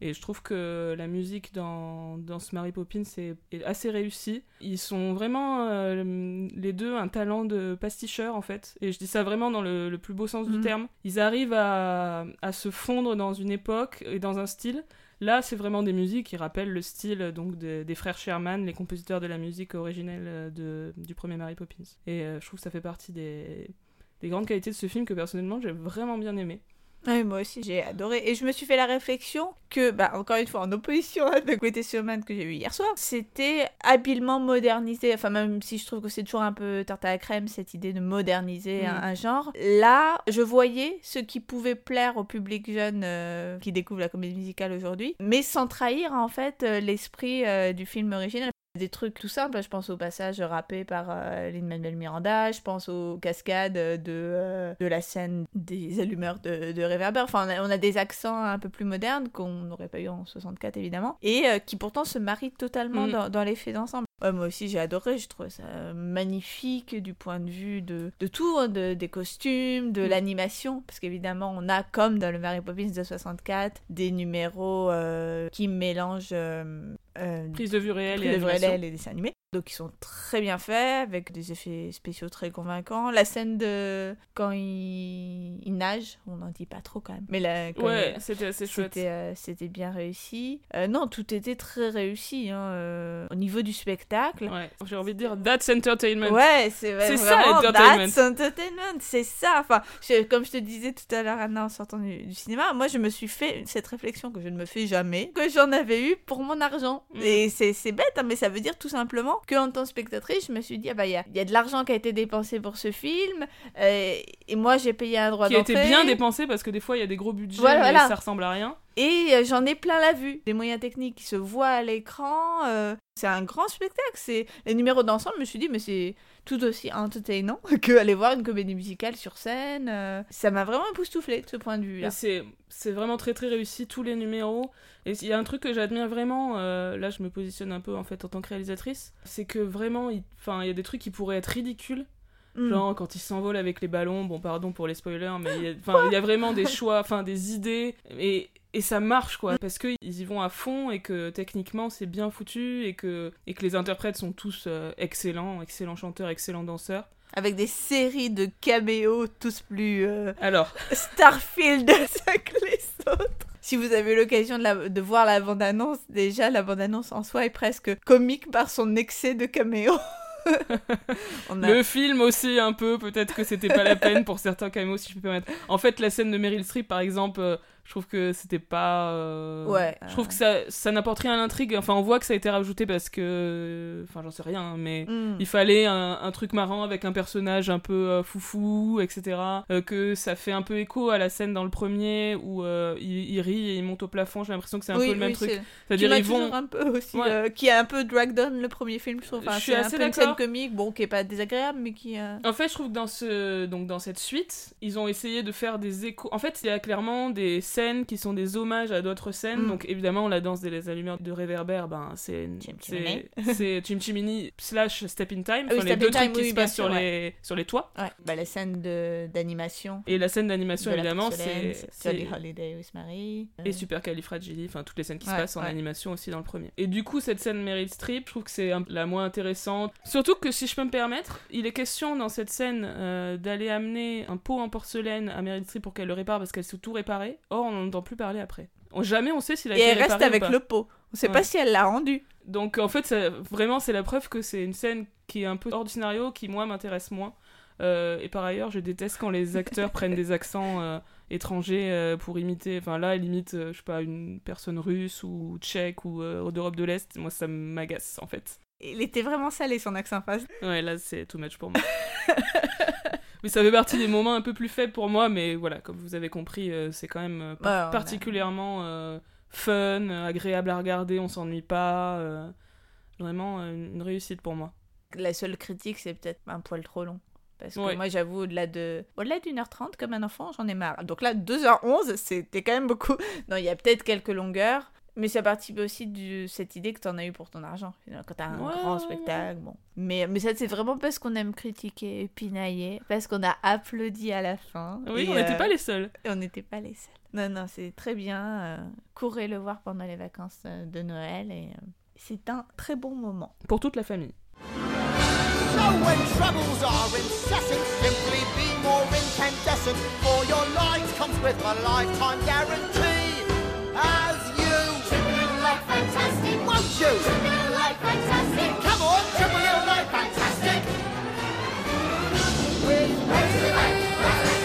Et je trouve que la musique dans, dans ce Mary Poppins est, est assez réussie. Ils sont vraiment, euh, les deux, un talent de pasticheur, en fait. Et je dis ça vraiment dans le, le plus beau sens du Mhm. terme. Ils arrivent à, à se fondre dans une époque et dans un style. Là, c'est vraiment des musiques qui rappellent le style donc des, frères Sherman, les compositeurs de la musique originelle euh, de, du premier Mary Poppins. Et euh, je trouve que ça fait partie des grandes qualités de ce film que personnellement j'ai vraiment bien aimé. Oui, moi aussi j'ai adoré. Et je me suis fait la réflexion que, bah, encore une fois, en opposition à The Greatest Showman que j'ai vu hier soir, c'était habilement modernisé. Enfin, même si je trouve que c'est toujours un peu tarte à la crème, cette idée de moderniser Mm. un, un genre. Là, je voyais ce qui pouvait plaire au public jeune euh, qui découvre la comédie musicale aujourd'hui, mais sans trahir en fait euh, l'esprit euh, du film original. Des trucs tout simples, je pense au passage rappé par euh, Lin-Manuel Miranda, je pense aux cascades de, euh, de la scène des allumeurs de, de réverbère. Enfin, on a, on a des accents un peu plus modernes qu'on n'aurait pas eu en 64 évidemment, et euh, qui pourtant se marient totalement Mm. dans, dans l'effet d'ensemble. Ouais, moi aussi j'ai adoré, je trouve ça magnifique du point de vue de, de tout, hein, de, des costumes, de Mm. l'animation, parce qu'évidemment on a comme dans le Mary Poppins de 64 des numéros euh, qui mélangent euh, euh, Prise de vue réelle prise et de réelle et dessins animés. Donc ils sont très bien faits, avec des effets spéciaux très convaincants. La scène de quand il, il nage, on n'en dit pas trop quand même. Mais là, Ouais, c'était assez chouette. c'était euh, bien réussi. Euh, non, tout était très réussi hein, euh, au niveau du spectacle. Ouais, j'ai envie de dire that's entertainment. Ouais, c'est vraiment ça, that's entertainment, c'est ça. Enfin, je- comme je te disais tout à l'heure, Anna, en sortant du, du cinéma, moi je me suis fait cette réflexion que je ne me fais jamais, que j'en avais eu pour mon argent. Mm. Et c'est bête, hein, mais ça veut dire tout simplement que en tant que spectatrice, je me suis dit, ah bah il y a, il y a de l'argent qui a été dépensé pour ce film, euh, et moi j'ai payé un droit Qui a été d'entrée. bien dépensé parce que des fois il y a des gros budgets Voilà, mais voilà. ça ressemble à rien. Et euh, j'en ai plein la vue. Des moyens techniques qui se voient à l'écran. euh, c'est un grand spectacle. C'est les numéros d'ensemble. Je me suis dit, mais c'est tout aussi entertainant que aller voir une comédie musicale sur scène. euh. Ça m'a vraiment époustouflé de ce point de vue-là. C'est c'est vraiment très très réussi tous les numéros. Et il y a un truc que j'admire vraiment, euh, là je me positionne un peu en fait en tant que réalisatrice, c'est que vraiment, il enfin, il y a des trucs qui pourraient être ridicules. Mm. Genre quand il s'envole avec les ballons, bon pardon pour les spoilers, mais il y a- y a vraiment des choix, enfin des idées, et, et ça marche quoi, parce qu'ils y vont à fond et que techniquement c'est bien foutu et que, et que les interprètes sont tous euh, excellents, excellents chanteurs, excellents danseurs. Avec des séries de caméos, tous plus euh, Alors, Starfield que les autres. Si vous avez l'occasion de, la- de voir la bande-annonce, déjà la bande-annonce en soi est presque comique par son excès de caméos. On a- le film aussi un peu, peut-être que c'était pas la peine pour certains caméos si je peux permettre. En fait, la scène de Meryl Streep par exemple, euh, je trouve que c'était pas. euh, Ouais. Je trouve que ça, ça n'apporte rien à l'intrigue. Enfin, on voit que ça a été rajouté parce que. Enfin, j'en sais rien, hein, mais. Mm. Il fallait un, un truc marrant avec un personnage un peu euh, foufou, etc. Euh, que ça fait un peu écho à la scène dans le premier où il, il rit et il monte au plafond. J'ai l'impression que c'est un Oui, peu le même truc. c'est- C'est-à-dire m'a ils vont. un peu aussi, Ouais. qui a un peu drag down le premier film, je trouve. Enfin, Je suis c'est un assez peu une scène comique, bon, qui est pas désagréable, mais qui. En fait, je trouve que dans, ce, donc dans cette suite, ils ont essayé de faire des échos. En fait, il y a clairement des scènes qui sont des hommages à d'autres scènes. Mm. Donc, évidemment, la danse des allumeurs de réverbère, ben, c'est Chim c'est Chimini. c'est Chim Chimini slash Step in Time. Ah oui, Enfin, les Step deux in Time, trucs qui se passent sur, les, sur les toits. Ouais, bah, la scène d'animation. Et la scène d'animation, évidemment, c'est. c'est Jolly Holiday with Mary. euh, Et Supercalifragilly, enfin toutes les scènes qui se Ouais, passent en animation aussi dans le premier. Et du coup, cette scène Meryl Streep, je trouve que c'est la moins intéressante. Surtout que si je peux me permettre, il est question dans cette scène euh, d'aller amener un pot en porcelaine à Meryl Streep pour qu'elle le répare parce qu'elle s'est tout réparé. Or, on n'entend plus parler après. On- jamais on sait s'il a Et été elle reste avec le pot. On sait Ouais. pas si elle l'a rendu. Donc en fait, ça- vraiment, c'est la preuve que c'est une scène qui est un peu hors du scénario, qui moi m'intéresse moins. Euh, et par ailleurs, je déteste quand les acteurs prennent des accents euh, étrangers euh, pour imiter. Enfin là, elle imite, je sais pas, une personne russe ou tchèque ou d'Europe de l'Est. Moi, ça m'agace en fait. Il était vraiment salé son accent face. Ouais, là, c'est too much pour moi. mais ça fait partie des moments un peu plus faibles pour moi. Mais voilà, comme vous avez compris, euh, c'est quand même euh, par- Ouais, on a- particulièrement euh, fun, agréable à regarder. On s'ennuie pas. vraiment une réussite pour moi. La seule critique, c'est peut-être un poil trop long. Parce que Ouais. moi, j'avoue, au-delà de... au-delà d'une heure trente, comme un enfant, j'en ai marre. Donc là, 2h11, c'était quand même beaucoup. Non, il y a peut-être quelques longueurs, mais ça participe aussi de cette idée que t'en as eu pour ton argent. Quand t'as un Ouais, grand spectacle, bon. Mais, mais ça, c'est vraiment parce qu'on aime critiquer, pinailler, parce qu'on a applaudi à la fin. Oui, Et, on n'était euh, pas les seuls. et on n'était pas les seuls. Non, non, c'est très bien. euh, courez le voir pendant les vacances euh, de Noël et euh, c'est un très bon moment. Pour toute la famille. So when troubles are incessant, simply be more incandescent, for your life comes with a lifetime guarantee. As fantastic, won't you? Triple little life fantastic. Come on, triple little life fantastic. With Euh,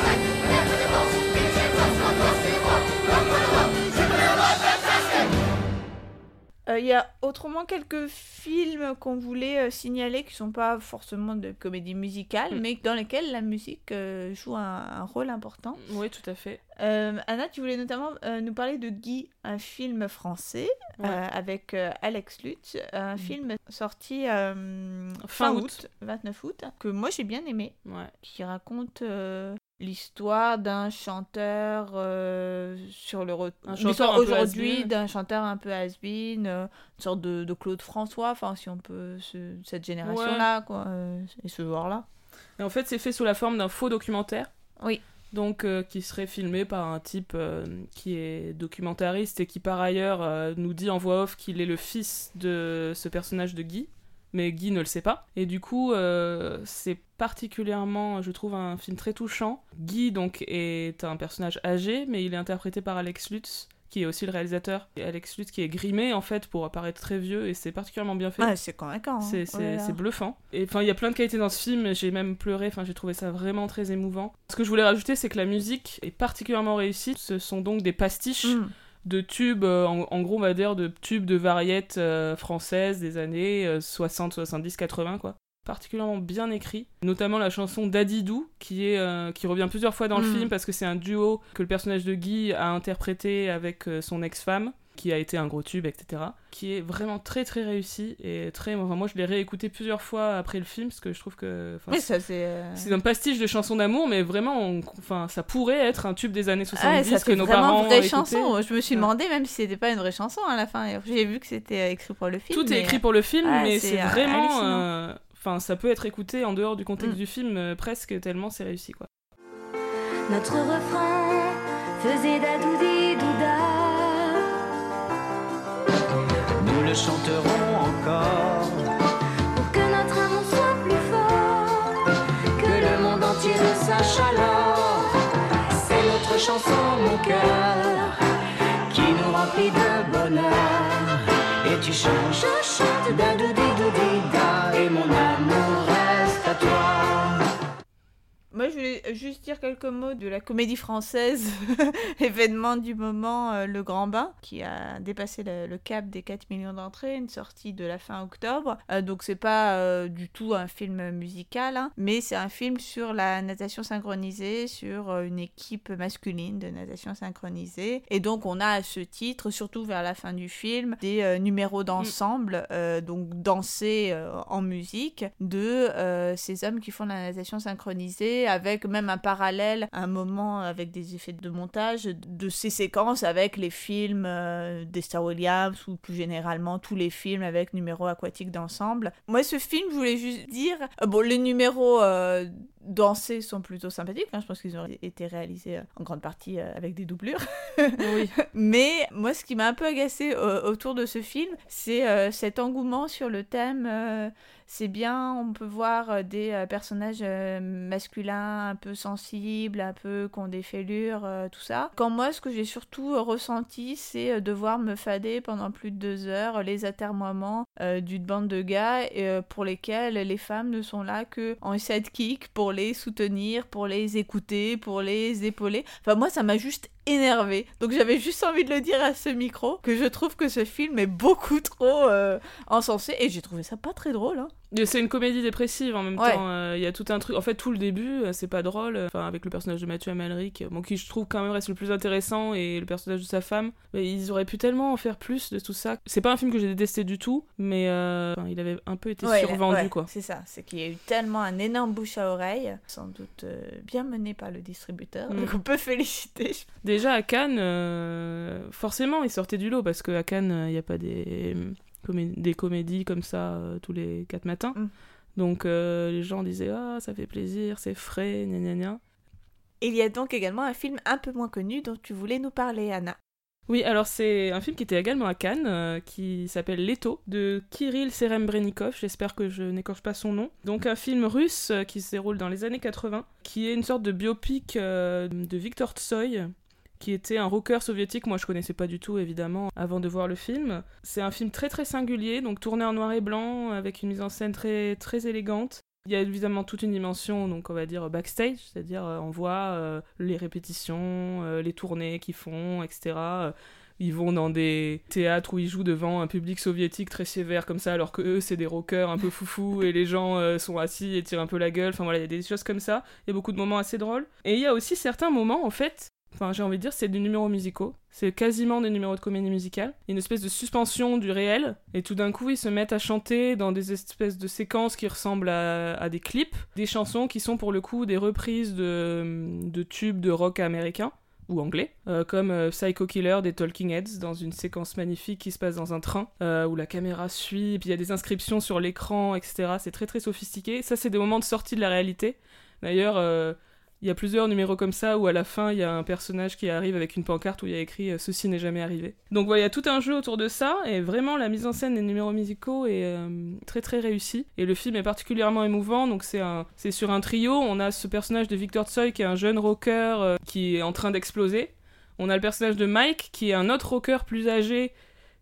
Il y a autrement quelques films qu'on voulait euh, signaler qui sont pas forcément de comédie musicale, Mm. mais dans lesquels la musique euh, joue un, un rôle important. Oui, tout à fait. Euh, Anna, tu voulais notamment euh, nous parler de Guy, un film français Ouais. euh, avec euh, Alex Lutz, un Mm. film sorti euh, Fin fin août. août, 29 août, que moi j'ai bien aimé, Ouais. qui raconte euh, l'histoire d'un chanteur euh, sur le re- l'histoire aujourd'hui d'un chanteur un peu has-been, euh, une sorte de, de Claude François, enfin si on peut ce- cette génération-là quoi, euh, et ce genre-là. Et en fait, c'est fait sous la forme d'un faux documentaire. Oui. Donc, qui serait filmé par un type qui est documentariste et qui, par ailleurs, nous dit en voix off qu'il est le fils de ce personnage de Guy. Mais Guy ne le sait pas. Et du coup, euh, c'est particulièrement, je trouve, un film très touchant. Guy, donc, est un personnage âgé, mais il est interprété par Alex Lutz, qui est aussi le réalisateur. Et Alex Lutz qui est grimé, en fait, pour apparaître très vieux, et c'est particulièrement bien fait. Ouais, c'est convaincant. hein. C'est, Voilà. c'est bluffant. Et enfin, il y a plein de qualités dans ce film. J'ai même pleuré. Enfin, j'ai trouvé ça vraiment très émouvant. Ce que je voulais rajouter, c'est que la musique est particulièrement réussie. Ce sont donc des pastiches Mm. De tubes, euh, en, en gros, on va dire, de tubes de variettes euh, françaises des années euh, 60, 70, 80, quoi. Particulièrement bien écrit, notamment la chanson Dadidou, qui, est, euh, qui revient plusieurs fois dans le Mm. film parce que c'est un duo que le personnage de Guy a interprété avec euh, son ex-femme, qui a été un gros tube, etc. Qui est vraiment très très réussi et très. Enfin, moi, je l'ai réécouté plusieurs fois après le film parce que je trouve que. Oui, ça c'est. euh, c'est un pastiche de chansons d'amour, mais vraiment, on- enfin, ça pourrait être un tube des années 70 Ah, ça que nos vraiment parents vraie écoutaient. chanson. Je me suis Ouais. demandé même si c'était pas une vraie chanson à la fin. J'ai vu que c'était euh, écrit pour le film. Tout est écrit pour le film, Ah, mais c'est, c'est euh, vraiment. euh, Enfin, ça peut être écouté en dehors du contexte Mm. du film euh, presque tellement c'est réussi quoi. Notre refrain faisait dadoudi le chanterons encore. Pour que notre amour soit plus fort. Que le monde entier le sache alors. C'est notre chanson, mon cœur, qui nous remplit de bonheur. Et tu chantes, je chante, da doudi juste dire quelques mots de la comédie française, événement du moment, euh, Le Grand Bain, qui a dépassé le, le cap des 4 millions d'entrées, une sortie de la fin octobre. Euh, donc, c'est pas euh, du tout un film musical, hein, mais c'est un film sur la natation synchronisée, sur euh, une équipe masculine de natation synchronisée. Et donc, on a à ce titre, surtout vers la fin du film, des numéros d'ensemble, euh, donc dansés en musique, de ces hommes qui font la natation synchronisée, avec même un parallèle, un moment avec des effets de montage, de ces séquences avec les films euh, d'Esther Williams ou plus généralement tous les films avec numéros aquatiques d'ensemble. Moi, ce film, je voulais juste dire, euh, bon, les numéros euh, dansés sont plutôt sympathiques, hein, je pense qu'ils ont été réalisés euh, en grande partie avec des doublures. Oui. Mais moi, ce qui m'a un peu agacé autour de ce film, c'est cet engouement sur le thème. C'est bien, on peut voir euh, des euh, personnages euh, masculins un peu sensibles, un peu qui ont des fêlures, tout ça. Quand moi, ce que j'ai surtout ressenti, c'est devoir me fader pendant plus de deux heures les atermoiements d'une bande de gars pour lesquels les femmes ne sont là que en sidekick pour les soutenir, pour les écouter, pour les épauler. Enfin, moi, ça m'a juste énervé. Donc j'avais juste envie de le dire à ce micro que je trouve que ce film est beaucoup trop euh, encensé et j'ai trouvé ça pas très drôle. Hein. C'est une comédie dépressive en même Ouais. temps. euh, Il y a tout un truc. En fait, tout le début, euh, c'est pas drôle. Enfin, avec le personnage de Mathieu Amalric, euh, bon, qui je trouve quand même reste le plus intéressant, et le personnage de sa femme. Mais ils auraient pu tellement en faire plus de tout ça. C'est pas un film que j'ai détesté du tout, mais euh, enfin, il avait un peu été Ouais, survendu, ouais, quoi. C'est ça, c'est qu'il y a eu tellement un énorme bouche à oreille, sans doute euh, bien mené par le distributeur, Mm. donc on peut féliciter. Déjà à Cannes, euh, forcément, il sortait du lot parce qu'à Cannes, il n'y a pas des, comé- des comédies comme ça euh, tous les quatre matins. Mm. Donc euh, les gens disaient Ah, ça fait plaisir, c'est frais, gna gna gna. Il y a donc également un film un peu moins connu dont tu voulais nous parler, Anna. Oui, alors c'est un film qui était également à Cannes, euh, qui s'appelle Leto, de Kirill Serembrenikov, j'espère que je n'écorche pas son nom. Donc un film russe euh, qui se déroule dans les années 80, qui est une sorte de biopic euh, de Viktor Tsoï, qui était un rocker soviétique, moi je connaissais pas du tout évidemment avant de voir le film. C'est un film très très singulier, donc tourné en noir et blanc, avec une mise en scène très très élégante. Il y a évidemment toute une dimension, donc on va dire backstage, c'est-à-dire euh, on voit euh, les répétitions, euh, les tournées qu'ils font, etc. Ils vont dans des théâtres où ils jouent devant un public soviétique très sévère comme ça, alors que eux c'est des rockers un peu foufou et les gens sont assis et tirent un peu la gueule. Enfin voilà, il y a des choses comme ça. Il y a beaucoup de moments assez drôles. Et il y a aussi certains moments en fait. Enfin, j'ai envie de dire, c'est des numéros musicaux. C'est quasiment des numéros de comédie musicale. Une espèce de suspension du réel. Et tout d'un coup, ils se mettent à chanter dans des espèces de séquences qui ressemblent à, des clips. Des chansons qui sont pour le coup des reprises de, tubes de rock américain ou anglais, euh, comme euh, Psycho Killer des Talking Heads, dans une séquence magnifique qui se passe dans un train, euh, où la caméra suit, et puis il y a des inscriptions sur l'écran, etc. C'est très très sophistiqué. Ça, c'est des moments de sortie de la réalité. D'ailleurs, Il y a plusieurs numéros comme ça où à la fin il y a un personnage qui arrive avec une pancarte où il y a écrit euh, Ceci n'est jamais arrivé. Donc voilà, il y a tout un jeu autour de ça et vraiment la mise en scène des numéros musicaux est euh, très très réussie. Et le film est particulièrement émouvant. Donc c'est sur un trio. On a ce personnage de Victor Tsoi qui est un jeune rocker euh, qui est en train d'exploser. On a le personnage de Mike qui est un autre rocker plus âgé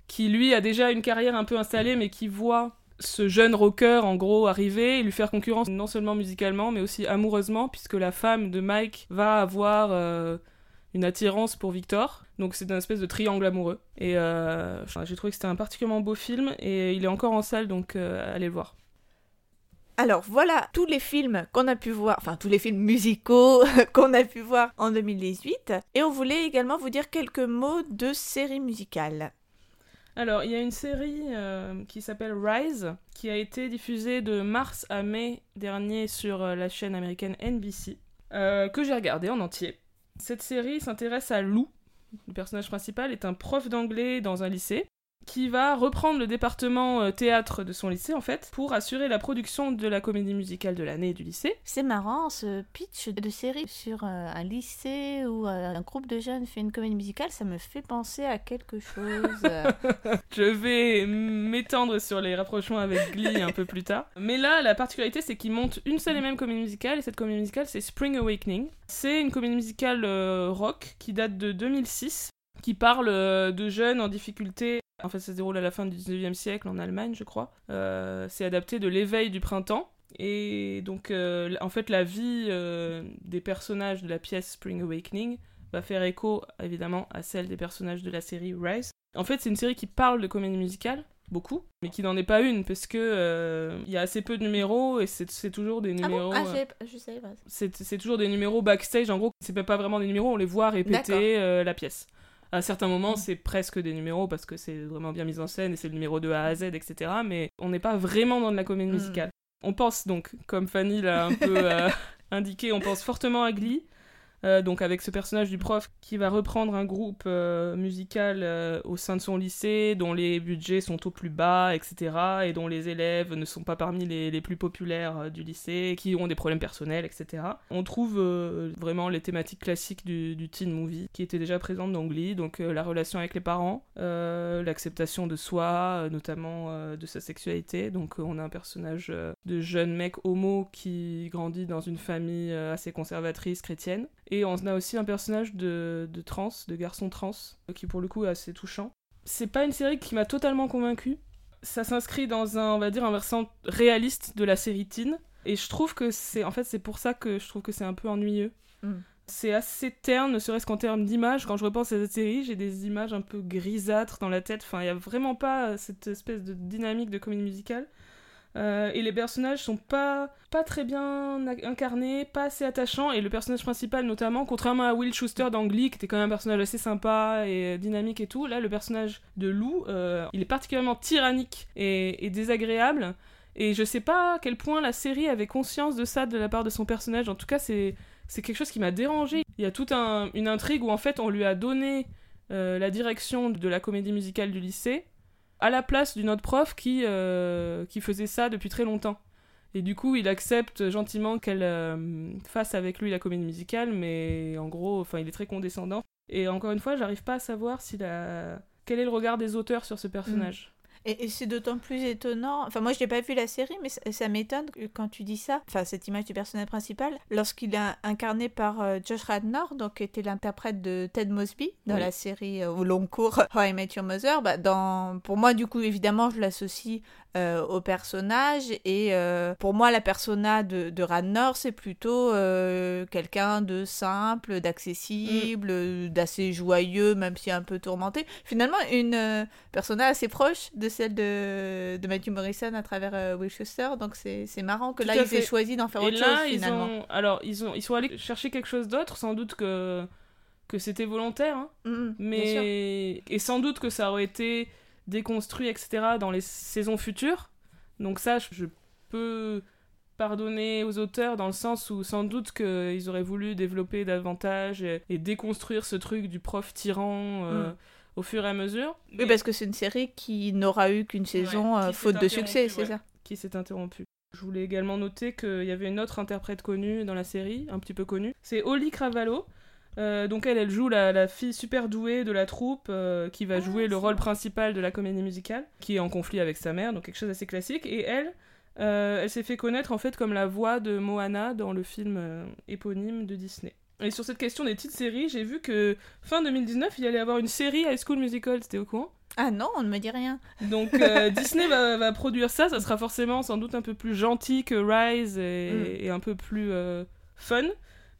qui lui a déjà une carrière un peu installée mais qui voit ce jeune rocker en gros arriver et lui faire concurrence non seulement musicalement mais aussi amoureusement puisque la femme de Mike va avoir euh, une attirance pour Victor donc c'est un espèce de triangle amoureux et euh, j'ai trouvé que c'était un particulièrement beau film et il est encore en salle donc euh, allez le voir Alors voilà tous les films qu'on a pu voir, enfin tous les films musicaux qu'on a pu voir en 2018. Et on voulait également vous dire quelques mots de séries musicales. Alors, il y a une série euh, qui s'appelle Rise, qui a été diffusée de mars à mai dernier sur euh, la chaîne américaine NBC, euh, que j'ai regardée en entier. Cette série s'intéresse à Lou. Le personnage principal est un prof d'anglais dans un lycée qui va reprendre le département euh, théâtre de son lycée en fait pour assurer la production de la comédie musicale de l'année du lycée. C'est marrant ce pitch de série sur euh, un lycée où euh, un groupe de jeunes fait une comédie musicale, ça me fait penser à quelque chose. Je vais m'étendre sur les rapprochements avec Glee un peu plus tard. Mais là, la particularité, c'est qu'ils montent une seule et même comédie musicale, et cette comédie musicale, c'est Spring Awakening. C'est une comédie musicale rock qui date de 2006, qui parle de jeunes en difficulté. En fait, ça se déroule à la fin du 19e siècle en Allemagne, je crois. Euh, c'est adapté de l'éveil du printemps. Et donc, euh, en fait, la vie euh, des personnages de la pièce Spring Awakening va faire écho, évidemment, à celle des personnages de la série Rise. En fait, c'est une série qui parle de comédie musicale, beaucoup, mais qui n'en est pas une, parce que euh, il y a assez peu de numéros, et c'est toujours des ah numéros... bon Ah, euh, j'ai- je savais pas. c'est toujours des numéros backstage, en gros, c'est pas- pas vraiment des numéros, on les voit répéter euh, la pièce. À certains moments, c'est presque des numéros parce que c'est vraiment bien mis en scène et c'est le numéro de A à Z, etc. Mais on n'est pas vraiment dans de la comédie Mm. musicale. On pense donc, comme Fanny l'a un peu euh, indiqué, on pense fortement à Glee. Euh, donc avec ce personnage du prof qui va reprendre un groupe euh, musical euh, au sein de son lycée dont les budgets sont au plus bas, etc. et dont les élèves ne sont pas parmi les, les plus populaires du lycée, qui ont des problèmes personnels, etc. On trouve vraiment les thématiques classiques du, teen movie qui étaient déjà présentes dans Glee, donc la relation avec les parents, l'acceptation de soi, notamment de sa sexualité. Donc on a un personnage de jeune mec homo qui grandit dans une famille assez conservatrice chrétienne. On a aussi un personnage de, de trans, de garçon trans, qui pour le coup est assez touchant. C'est pas une série qui m'a totalement convaincue. Ça s'inscrit dans un, on va dire, un versant réaliste de la série teen. Et je trouve que c'est, en fait, c'est pour ça que je trouve que c'est un peu ennuyeux. Mm. C'est assez terne, ne serait-ce qu'en termes d'image. Quand je repense à cette série, j'ai des images un peu grisâtres dans la tête. Enfin, il y a vraiment pas euh, cette espèce de dynamique de comédie musicale. Euh, et les personnages sont pas, pas très bien incarnés, pas assez attachants. Et le personnage principal, notamment, contrairement à Will Schuster dans qui était quand même un personnage assez sympa et dynamique et tout, là, le personnage de Lou, euh, il est particulièrement tyrannique et, désagréable. Et je sais pas à quel point la série avait conscience de ça de la part de son personnage. En tout cas, c'est c'est quelque chose qui m'a dérangé. Il y a toute un- une intrigue où en fait on lui a donné euh, la direction de la comédie musicale du lycée à la place d'une autre prof qui, euh, qui faisait ça depuis très longtemps. Et du coup, il accepte gentiment qu'elle euh, fasse avec lui la comédie musicale, mais en gros, enfin, il est très condescendant. Et encore une fois, j'arrive pas à savoir si la... quel est le regard des auteurs sur ce personnage. Et, et c'est d'autant plus étonnant. Enfin, moi, je n'ai pas vu la série, mais ça, ça m'étonne quand tu dis ça. Enfin, cette image du personnage principal, lorsqu'il est incarné par euh, Josh Radnor, donc qui était l'interprète de Ted Mosby dans Oui. la série euh, au long cours How I Met Your Mother. Bah, dans... Pour moi, du coup, évidemment, je l'associe euh, au personnage. Et euh, pour moi, la persona de, de Radnor, c'est plutôt euh, quelqu'un de simple, d'accessible, euh, d'assez joyeux, même si un peu tourmenté. Finalement, une euh, persona assez proche de celle de, de Matthew Morrison à travers euh, Will Schuster. Donc c'est marrant que Tout là, ils aient choisi d'en faire Et autre là, chose ils finalement. ont, alors ils ont, ils sont allés chercher quelque chose d'autre, sans doute que que c'était volontaire, hein. Mm, mm, mais et sans doute que ça aurait été déconstruit, etc. dans les saisons futures. Donc ça, je- je peux pardonner aux auteurs dans le sens où sans doute qu'ils auraient voulu développer davantage et, et déconstruire ce truc du prof tyran euh, Mm. Au fur et à mesure. Oui, parce que c'est une série qui n'aura eu qu'une saison Ouais, euh, faute de succès, interrompue, c'est ouais. ça? Qui s'est interrompu. Je voulais également noter qu'il y avait une autre interprète connue dans la série, un petit peu connue. C'est Holly Cravallo. Euh, donc elle, elle joue la, la fille super douée de la troupe euh, qui va jouer le rôle principal de la comédie musicale, qui est en conflit avec sa mère, donc quelque chose d'assez classique. Et elle, euh, elle s'est fait connaître en fait comme la voix de Moana dans le film éponyme de Disney. Et sur cette question des petites séries, j'ai vu que fin 2019, il y allait avoir une série High School Musical, c'était au courant? Ah non, on ne me dit rien. Donc euh, Disney va, va produire ça, ça sera forcément sans doute un peu plus gentil que Rise et, et un peu plus euh, fun.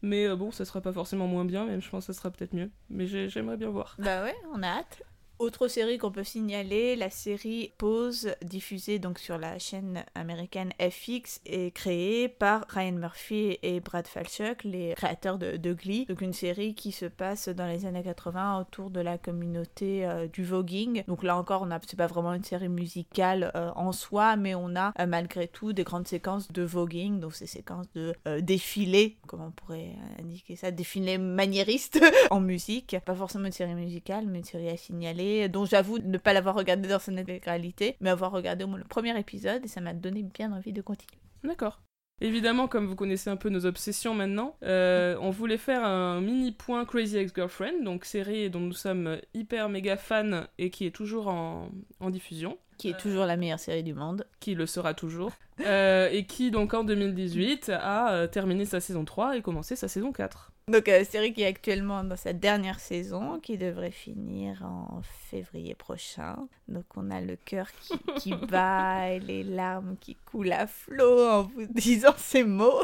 Mais euh, bon, ça sera pas forcément moins bien, même je pense que ça sera peut-être mieux. Mais j'ai- j'aimerais bien voir. Bah ouais, on a hâte. Autre série qu'on peut signaler, la série Pause, diffusée donc sur la chaîne américaine FX, est créée par Ryan Murphy et Brad Falchuk, les créateurs de, Glee. Donc une série qui se passe dans les années 80 autour de la communauté euh, du voguing. Donc là encore, on c'est pas vraiment une série musicale euh, en soi, mais on a euh, malgré tout des grandes séquences de voguing, donc ces séquences de défilés, comment on pourrait indiquer ça, défilés maniéristes en musique. Pas forcément une série musicale, mais une série à signaler, dont j'avoue ne pas l'avoir regardée dans son intégralité, mais avoir regardé au moins le premier épisode, et ça m'a donné bien envie de continuer. D'accord. Évidemment, comme vous connaissez un peu nos obsessions maintenant, euh, on voulait faire un mini point Crazy Ex-Girlfriend, donc série dont nous sommes hyper méga fans et qui est toujours en, en diffusion, Qui est toujours la meilleure série du monde. qui le sera toujours, euh, et qui donc en 2018 a euh, terminé sa saison 3 et commencé sa saison 4. Donc, euh, série qui est actuellement dans sa dernière saison, qui devrait finir en février prochain. Donc, on a le cœur qui, qui bat et les larmes qui coulent à flot en vous disant ces mots.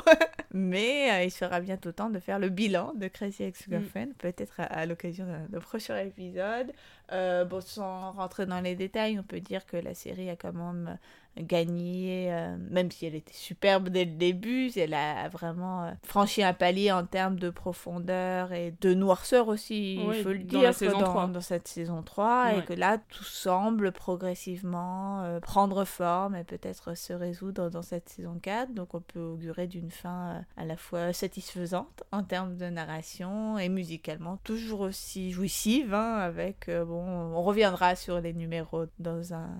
Mais euh, il sera bientôt temps de faire le bilan de Crazy Ex-Girlfriend, peut-être à, à l'occasion d'un prochain épisode. Euh, bon, sans rentrer dans les détails, on peut dire que la série a quand même gagné, euh, même si elle était superbe dès le début, elle a vraiment euh, franchi un palier en termes de profondeur et de noirceur aussi, Oui, il faut le dans dire, la dans, 3. dans cette saison 3, et que là, tout semble progressivement euh, prendre forme et peut-être se résoudre dans cette saison 4, donc on peut augurer d'une fin euh, à la fois satisfaisante en termes de narration et musicalement toujours aussi jouissive, hein, avec, euh, bon, on reviendra sur les numéros dans un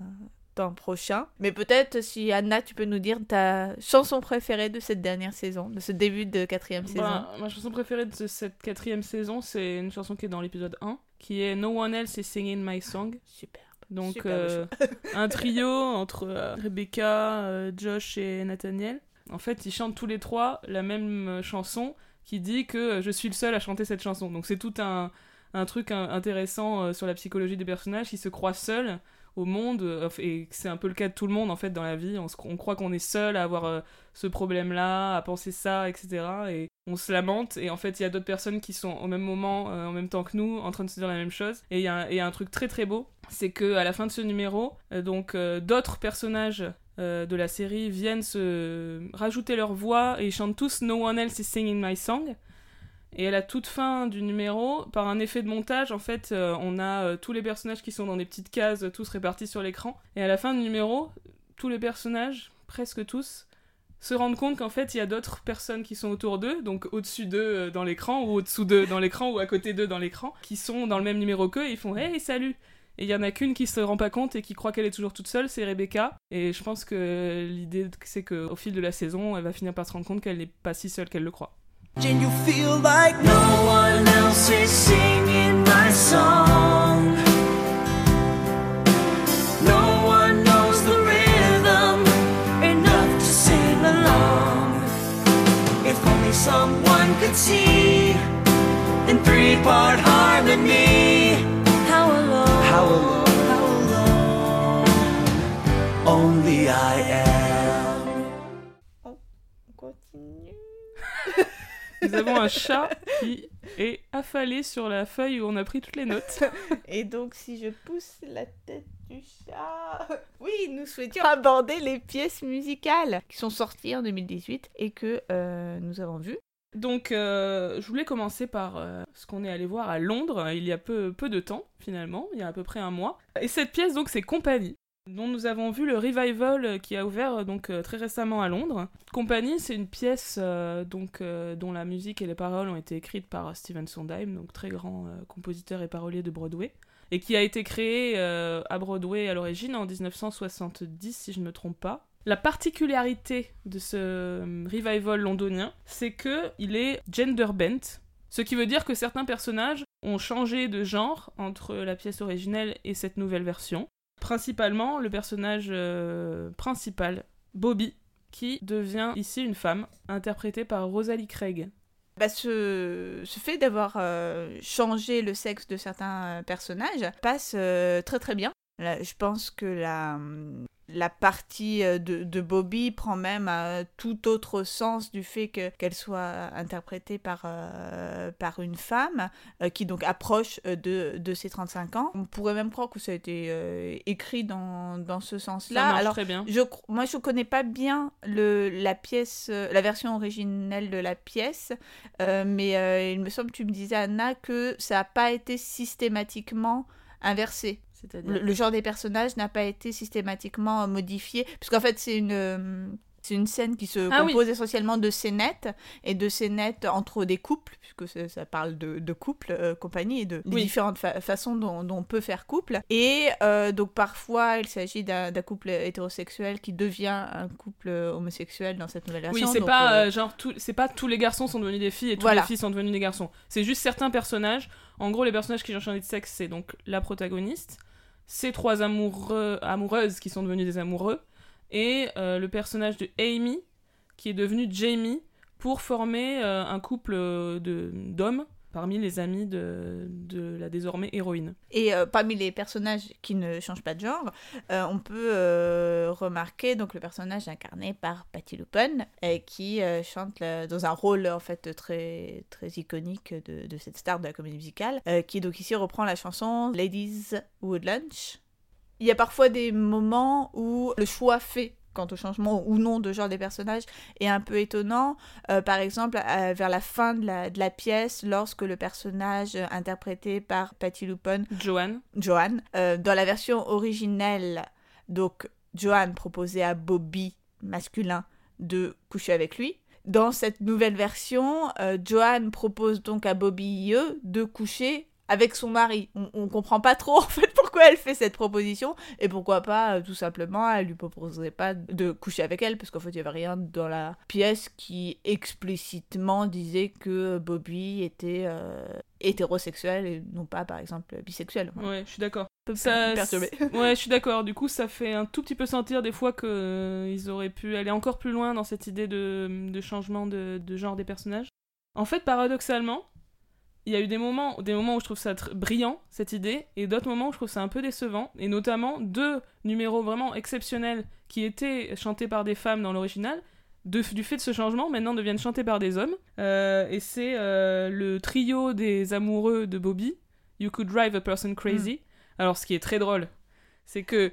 temps prochain. Mais peut-être si Anna, tu peux nous dire ta chanson préférée de cette dernière saison, de ce début de quatrième saison. Bah, ma chanson préférée de cette quatrième saison, c'est une chanson qui est dans l'épisode 1, qui est No One Else is Singing My Song. Super. Donc euh, un trio entre euh, Rebecca, euh, Josh et Nathaniel. En fait, ils chantent tous les trois la même chanson qui dit que je suis le seul à chanter cette chanson. Donc c'est tout un, un truc in- intéressant euh, sur la psychologie des personnages qui se croient seuls au monde euh, et c'est un peu le cas de tout le monde en fait dans la vie. On, croit qu'on est seul à avoir euh, ce problème là à penser ça etc et on se lamente et en fait il y a d'autres personnes qui sont au même moment en même temps que nous en train de se dire la même chose. Et il y, a un- truc très très beau c'est que à la fin de ce numéro donc d'autres personnages de la série viennent se rajouter leur voix et ils chantent tous No One Else is Singing My Song et à la toute fin du numéro, par un effet de montage, en fait, euh, on a euh, tous les personnages qui sont dans des petites cases, tous répartis sur l'écran. Et à la fin du numéro, tous les personnages, presque tous, se rendent compte qu'en fait, il y a d'autres personnes qui sont autour d'eux, donc au-dessus d'eux euh, dans l'écran, ou au-dessous d'eux dans l'écran, ou à côté d'eux dans l'écran, qui sont dans le même numéro qu'eux, et ils font Hey, salut Et il y en a qu'une qui se rend pas compte et qui croit qu'elle est toujours toute seule, c'est Rebecca. Et je pense que l'idée, c'est qu'au fil de la saison, elle va finir par se rendre compte qu'elle n'est pas si seule qu'elle le croit. And you feel like No one else is singing my song. No one knows the rhythm enough to sing along. If only someone could see in three part harmony. How alone, how alone, how alone only I am. On continue. Nous avons un chat qui est affalé sur la feuille où on a pris toutes les notes. Et donc, si je pousse la tête du chat. Oui, nous souhaitions aborder les pièces musicales qui sont sorties en 2018 et que euh, nous avons vues. Donc, euh, je voulais commencer par euh, ce qu'on est allé voir à Londres il y a peu, peu de temps, finalement, il y a à peu près un mois. Et cette pièce, donc, c'est Compagnie, dont nous avons vu le revival qui a ouvert euh, donc euh, très récemment à Londres. Compagnie, c'est une pièce euh, donc dont la musique et les paroles ont été écrites par Stephen Sondheim, donc très grand compositeur et parolier de Broadway, et qui a été créée à Broadway à l'origine en 1970, si je ne me trompe pas. La particularité de ce revival londonien, c'est que il est gender bent, ce qui veut dire que certains personnages ont changé de genre entre la pièce originelle et cette nouvelle version. Principalement le personnage euh, principal, Bobby, qui devient ici une femme, interprétée par Rosalie Craig. Bah, ce, ce fait d'avoir euh, changé le sexe de certains euh, personnages passe très très bien. Là, je pense que la, la partie euh, de, de Bobby prend même un tout autre sens du fait que- qu'elle soit interprétée par, euh, par une femme euh, qui donc approche euh, de, de ses 35 ans. On pourrait même croire que ça a été euh, écrit dans, dans ce sens-là. Alors, très bien. je, moi, je connais pas bien le, la pièce, euh, la version originelle de la pièce, euh, mais euh, il me semble, tu me disais, Anna, que ça n'a pas été systématiquement inversé. Le, le genre des personnages n'a pas été systématiquement modifié, puisqu'en fait, c'est une. euh, c'est une scène qui se Ah oui. compose essentiellement de scénettes et de scénettes entre des couples, puisque ça, parle de, de couples, euh, compagnie, et de Oui. différentes fa- façons dont, dont on peut faire couple. Et euh, donc parfois, il s'agit d'un couple hétérosexuel qui devient un couple homosexuel dans cette nouvelle Oui, version. c'est donc, pas euh, genre c'est pas tous les garçons sont devenus des filles et tous Voilà. les filles sont devenus des garçons. C'est juste certains personnages. En gros, les personnages qui ont changé de sexe, c'est donc la protagoniste, ces trois amoureux, amoureuses qui sont devenus des amoureux, et euh, le personnage de Amy qui est devenu Jamie pour former euh, un couple euh, d'hommes parmi les amis de, de la désormais héroïne. Et euh, parmi les personnages qui ne changent pas de genre, euh, on peut euh, remarquer donc le personnage incarné par Patti LuPone euh, qui chante dans un rôle en fait très très iconique de, de cette star de la comédie musicale, qui donc ici reprend la chanson Ladies Would Lunch. Il y a parfois des moments où le choix fait quant au changement ou non de genre des personnages est un peu étonnant. Euh, par exemple, euh, vers la fin de la, de la pièce, lorsque le personnage interprété par Patti LuPone Joanne. Euh, dans la version originelle, donc Johan proposait à Bobby masculin de coucher avec lui. Dans cette nouvelle version, Johan propose donc à Bobby IE de coucher avec son mari. On, on comprend pas trop en fait pourquoi elle fait cette proposition et pourquoi pas euh, tout simplement elle lui proposerait pas de coucher avec elle parce qu'en fait il y avait rien dans la pièce qui explicitement disait que Bobby était euh, hétérosexuel et non pas par exemple bisexuel. Voilà. Ouais, je suis d'accord. Ça-. Ouais, je suis d'accord. Du coup, ça fait un tout petit peu sentir des fois que euh, auraient pu aller encore plus loin dans cette idée de, de changement de, de genre des personnages. En fait, paradoxalement, il y a eu des moments, des moments où je trouve ça brillant cette idée, et d'autres moments où je trouve ça un peu décevant. Et notamment deux numéros vraiment exceptionnels qui étaient chantés par des femmes dans l'original. de- du fait de ce changement, maintenant deviennent chantés par des hommes. Euh, et c'est euh, le trio des amoureux de Bobby, You Could Drive a Person Crazy. Alors, ce qui est très drôle, c'est que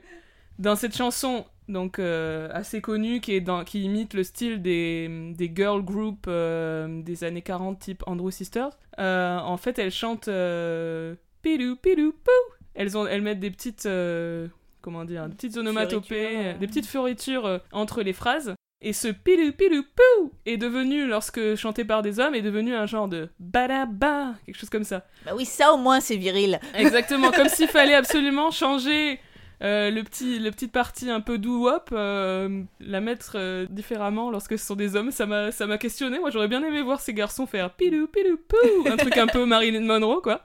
dans cette chanson, donc euh, assez connue, qui, est dans, qui imite le style des, des girl group euh, des années 40, type Andrew Sisters, euh, en fait, elles chantent euh, Pidou, pidou, pou elles, ont, elles mettent des petites. euh, comment dire Des petites onomatopées, euh. des petites fioritures euh, entre les phrases. Et ce pidou, pidou, pou est devenu, lorsque chanté par des hommes, est devenu un genre de badaba, quelque chose comme ça. Bah oui, ça au moins c'est viril. Exactement, comme s'il fallait absolument changer euh, le petit, le petite partie un peu doo-wop, euh, la mettre euh, différemment lorsque ce sont des hommes. Ça m'a, questionné. Moi, j'aurais bien aimé voir ces garçons faire pilou pilou pou, un truc un peu Marilyn Monroe, quoi.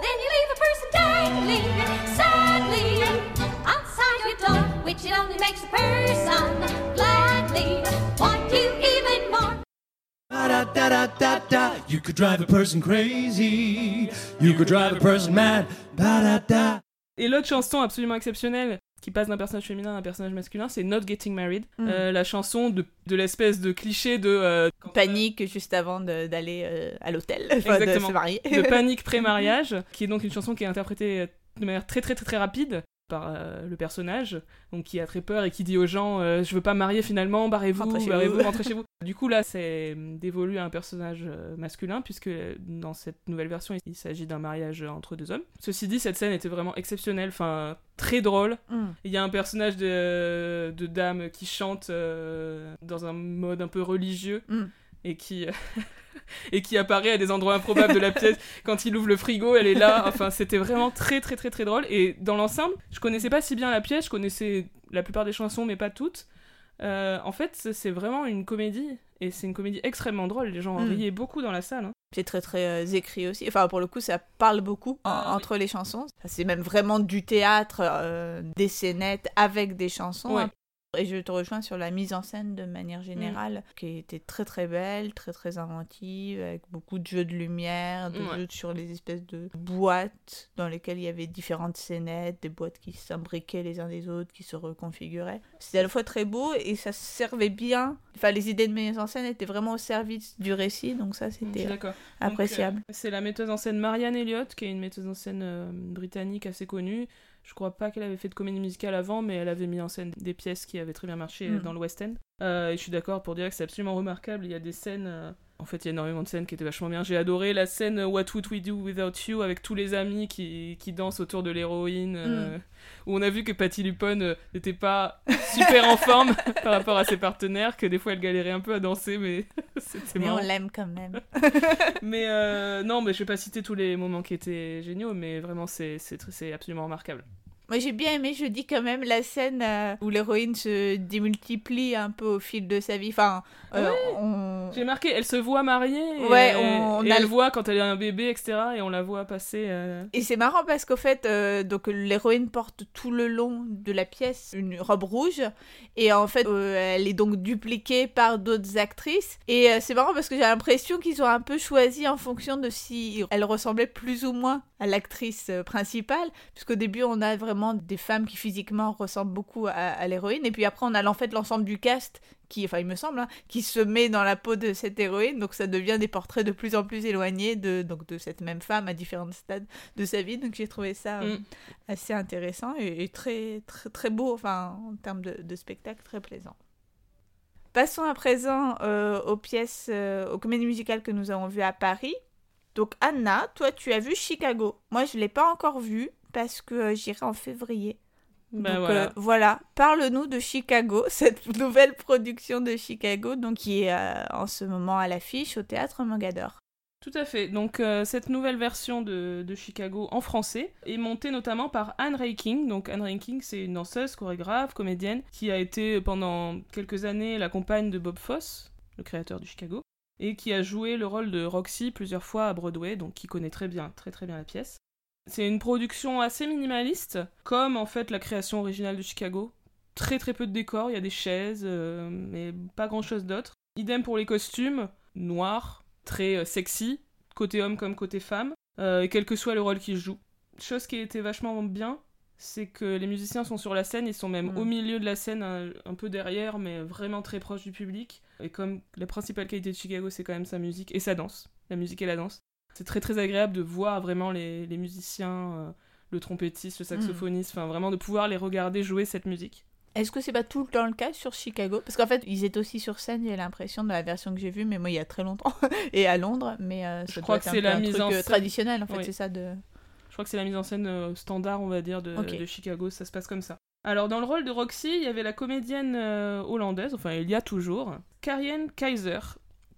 Then you leave a person sadly your door, which it only makes a person gladly want you even more. Da da da da da. You could drive a person crazy. You could drive a person mad. Ba da da. Et l'autre chanson absolument exceptionnelle qui passe d'un personnage féminin à un personnage masculin, c'est Not Getting Married, Mm. Euh, la chanson de, de l'espèce de cliché de, euh, Panique juste avant d'aller euh, à l'hôtel, enfin, de Exactement. se marier. de panique pré-mariage, qui est donc une chanson qui est interprétée de manière très très très très rapide. Par euh, le personnage, donc qui a très peur et qui dit aux gens euh, je veux pas me marier finalement, barrez-vous, Rentrez chez barrez-vous, vous. rentrez chez vous. Du coup là c'est euh, dévolu à un personnage euh, masculin puisque dans cette nouvelle version il s'agit d'un mariage entre deux hommes. Ceci dit cette scène était vraiment exceptionnelle, enfin très drôle. Mm. Il y a un personnage de, de dame qui chante euh, dans un mode un peu religieux Mm. et qui et qui apparaît à des endroits improbables de la pièce quand il ouvre le frigo elle est là enfin c'était vraiment très très très très drôle et dans l'ensemble je connaissais pas si bien la pièce je connaissais la plupart des chansons mais pas toutes Euh, en fait c'est vraiment une comédie et c'est une comédie extrêmement drôle les gens Mm. riaient beaucoup dans la salle hein. C'est très très euh, écrit aussi. Enfin, pour le coup, ça parle beaucoup en- Ah, oui. entre les chansons. C'est même vraiment du théâtre, euh, des scénettes avec des chansons. Ouais. hein. Et je te rejoins sur la mise en scène de manière générale, qui était très très belle, très très inventive, avec beaucoup de jeux de lumière, de Ouais. jeux sur les espèces de boîtes dans lesquelles il y avait différentes scénettes, des boîtes qui s'imbriquaient les uns des autres, qui se reconfiguraient. C'était à la fois très beau et ça servait bien. Enfin, les idées de mise en scène étaient vraiment au service du récit, donc ça suis c'était appréciable. Euh, c'est la metteuse en scène Marianne Elliott, qui est une metteuse en scène euh, britannique assez connue. Je crois pas qu'elle avait fait de comédie musicale avant, mais elle avait mis en scène des pièces qui avaient très bien marché Mm. dans le West End. Euh, et je suis d'accord pour dire que c'est absolument remarquable. Il y a des scènes. euh, En fait, il y a énormément de scènes qui étaient vachement bien. J'ai adoré la scène euh, What Would We Do Without You avec tous les amis qui, qui dansent autour de l'héroïne. euh, Où on a vu que Patty Lupone n'était pas super en forme par rapport à ses partenaires, que des fois elle galérait un peu à danser, mais c'était Mais on l'aime quand même. Mais non, mais je vais pas citer tous les moments qui étaient géniaux, mais vraiment c'est absolument remarquable. Moi j'ai bien aimé, je dis quand même, la scène euh, où l'héroïne se démultiplie un peu au fil de sa vie. Enfin, euh, on... J'ai marqué, elle se voit mariée, et, Ouais, on- on et a elle le- voit quand elle a un bébé, etc. Et on la voit passer. euh, Et c'est marrant parce qu'au fait, euh, donc l'héroïne porte tout le long de la pièce une robe rouge et en fait, euh, elle est donc dupliquée par d'autres actrices. Et euh, c'est marrant parce que j'ai l'impression qu'ils ont un peu choisi en fonction de si elle ressemblait plus ou moins à l'actrice euh, principale, puisqu'au début on a vraiment des femmes qui physiquement ressemblent beaucoup à, à l'héroïne, et puis après on a en fait l'ensemble du cast qui, enfin il me semble, hein, qui se met dans la peau de cette héroïne, donc ça devient des portraits de plus en plus éloignés de, donc, de cette même femme à différents stades de sa vie, donc j'ai trouvé ça euh, Mm. assez intéressant et, et très, très, très beau, enfin en termes de, de spectacle, très plaisant. Passons à présent euh, aux pièces, euh, aux comédies musicales que nous avons vues à Paris. Donc Anna, toi tu as vu Chicago. Moi je l'ai pas encore vu parce que euh, j'irai en février. bah donc voilà. euh, voilà, parle-nous de Chicago, cette nouvelle production de Chicago, donc qui est euh, en ce moment à l'affiche au théâtre Mogador. Tout à fait. Donc euh, cette nouvelle version de, de Chicago en français est montée notamment par Anne Reiking. Donc Anne Reiking, c'est une danseuse, chorégraphe, comédienne qui a été pendant quelques années la compagne de Bob Fosse, le créateur du Chicago, et qui a joué le rôle de Roxy plusieurs fois à Broadway, donc qui connaît très bien, très très bien la pièce. C'est une production assez minimaliste, comme en fait la création originale de Chicago. Très très peu de décors, il y a des chaises, euh, mais pas grand chose d'autre. Idem pour les costumes, noirs, très euh, sexy, côté homme comme côté femme, euh, quel que soit le rôle qu'ils jouent. Chose qui était vachement bien, c'est que les musiciens sont sur la scène, ils sont même Mm. au milieu de la scène, un, un peu derrière, mais vraiment très proche du public. Et comme la principale qualité de Chicago, c'est quand même sa musique et sa danse, la musique et la danse. C'est très très agréable de voir vraiment les, les musiciens, euh, le trompettiste, le saxophoniste, enfin vraiment de pouvoir les regarder jouer cette musique. Est-ce que c'est pas tout le temps le cas sur Chicago? Parce qu'en fait, ils étaient aussi sur scène, j'ai l'impression, de la version que j'ai vue, mais moi, il y a très longtemps, et à Londres, mais euh, ça Je crois que un c'est peu la un mise truc, en euh, scène. traditionnel, en fait, Oui. c'est ça de... Je crois que c'est la mise en scène euh, standard, on va dire, de, Chicago, ça se passe comme ça. Alors, dans le rôle de Roxy, il y avait la comédienne euh, hollandaise, enfin, il y a toujours, Karienne Kaiser,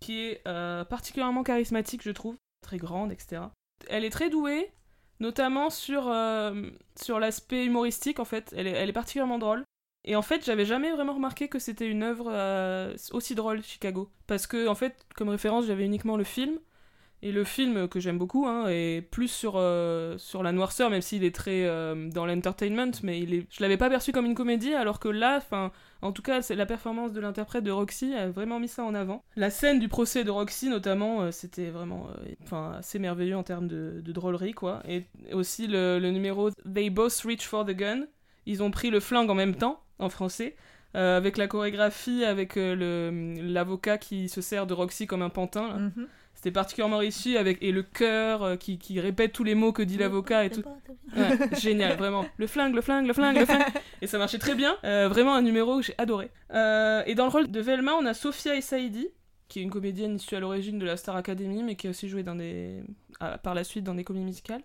qui est euh, particulièrement charismatique, je trouve, très grande, etc. Elle est très douée, notamment sur, euh, sur l'aspect humoristique, en fait. Elle est, elle est particulièrement drôle. Et en fait, j'avais jamais vraiment remarqué que c'était une œuvre aussi drôle, Chicago. Parce que, en fait, comme référence, j'avais uniquement le film. Et le film, que j'aime beaucoup, hein, est plus sur, euh, sur la noirceur, même s'il est très euh, dans l'entertainment, mais il est... je l'avais pas perçu comme une comédie, alors que là, enfin, en tout cas, la performance de l'interprète de Roxy a vraiment mis ça en avant. La scène du procès de Roxy, notamment, euh, c'était vraiment assez merveilleux en termes de, drôlerie, quoi. Et aussi le, numéro They Both Reach for the Gun. Ils ont pris le flingue en même temps, en français. avec la chorégraphie, avec l'avocat qui se sert de Roxy comme un pantin. Mhm. C'était particulièrement réussi avec et le chœur euh, qui, qui répète tous les mots que dit l'avocat et tout. Ouais, génial, vraiment. Le flingue, le flingue, le flingue, le flingue. Et ça marchait très bien. Euh, vraiment un numéro que j'ai adoré. Euh, et dans le rôle de Velma, on a Sophia Essaidi, qui est une comédienne issue à l'origine de la Star Academy, mais qui a aussi joué dans des... par la suite dans des comédies musicales.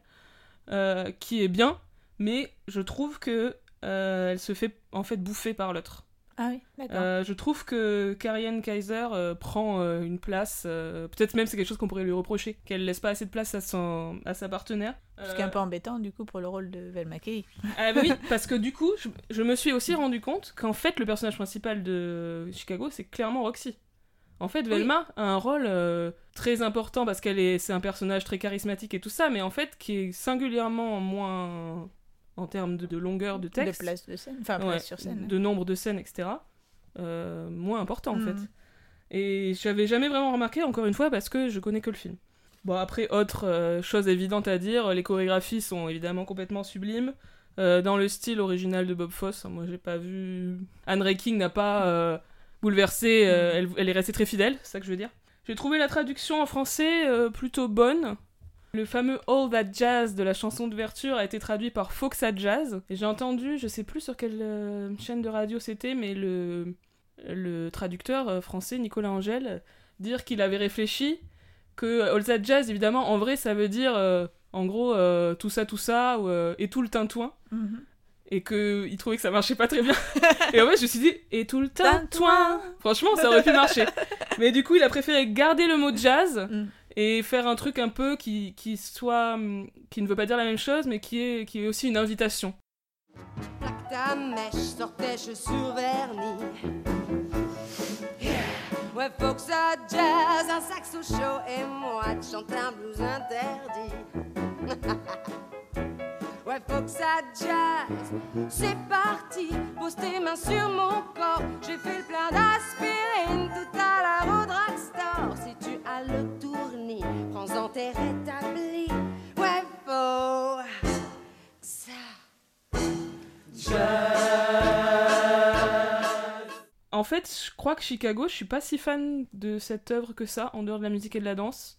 Euh, qui est bien, mais je trouve que elle se fait en fait bouffer par l'autre. Ah oui, d'accord. Euh, je trouve que Karian Kaiser euh, prend euh, une place, peut-être même c'est quelque chose qu'on pourrait lui reprocher, qu'elle laisse pas assez de place à, son, à sa partenaire. Ce qui est un peu embêtant du coup pour le rôle de Velma Kay. Ah bah oui, parce que du coup, je, je me suis aussi rendu compte qu'en fait, le personnage principal de Chicago, c'est clairement Roxy. En fait, Velma a un rôle euh, très important parce qu'elle est, c'est un personnage très charismatique et tout ça, mais en fait, qui est singulièrement moins en termes de, de longueur de texte, De place de scène, enfin Ouais, place sur scène. de nombre de scènes, etc. euh, moins important en fait. Et j'avais jamais vraiment remarqué, encore une fois, parce que je connais que le film. Bon, après, autre euh, chose évidente à dire, les chorégraphies sont évidemment complètement sublimes. euh, dans le style original de Bob Fosse, moi j'ai pas vu. Anne Reiking n'a pas bouleversé, euh, elle, elle est restée très fidèle, c'est ça que je veux dire. J'ai trouvé la traduction en français plutôt bonne. Le fameux All That Jazz de la chanson d'ouverture a été traduit par Foxa Jazz. Et j'ai entendu, je sais plus sur quelle euh, chaîne de radio c'était, mais le, le traducteur euh, français, Nicolas Angèle, euh, dire qu'il avait réfléchi que All That Jazz, évidemment, en vrai, ça veut dire, euh, en gros, euh, tout ça, tout ça, ou, euh, et tout le tintouin. Mhm. Et qu'il trouvait que ça marchait pas très bien. et en fait, je me suis dit, et tout le tintouin Tintouin. Franchement, ça aurait pu marcher. Mais du coup, il a préféré garder le mot jazz Mm. Et faire un truc un peu qui, qui soit. hum, qui ne veut pas dire la même chose, mais qui est, qui est aussi une invitation. Plaque ta mèche, sors tes chaussures vernis. Ouais, faut que ça jazz, un saxo chaud et moi de chanter un blues interdit. ouais, faut que ça jazz, c'est parti. Pose tes mains sur mon corps, j'ai fait le plein d'aspirine tout à l'heure au drugstore. Si tu as le tournis, prends-en tes rétablis. Ouais, faut que ça. En fait, je crois que Chicago, je suis pas si fan de cette œuvre que ça, en dehors de la musique et de la danse.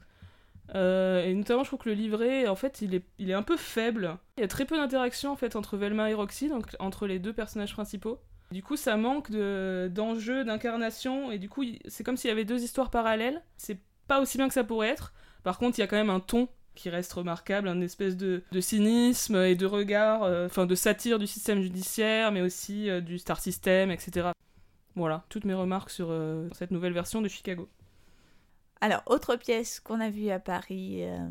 Euh, et notamment, je trouve que le livret, en fait, il est, il est un peu faible. Il y a très peu d'interaction en fait entre Velma et Roxy, donc entre les deux personnages principaux. Du coup, ça manque de d'enjeu, d'incarnation, et du coup, c'est comme s'il y avait deux histoires parallèles. C'est pas aussi bien que ça pourrait être. Par contre, il y a quand même un ton qui reste remarquable, un espèce de, de cynisme et de regard, euh, enfin de satire du système judiciaire, mais aussi euh, du star system, etc. Voilà, toutes mes remarques sur cette nouvelle version de Chicago. Alors, autre pièce qu'on a vue à Paris euh,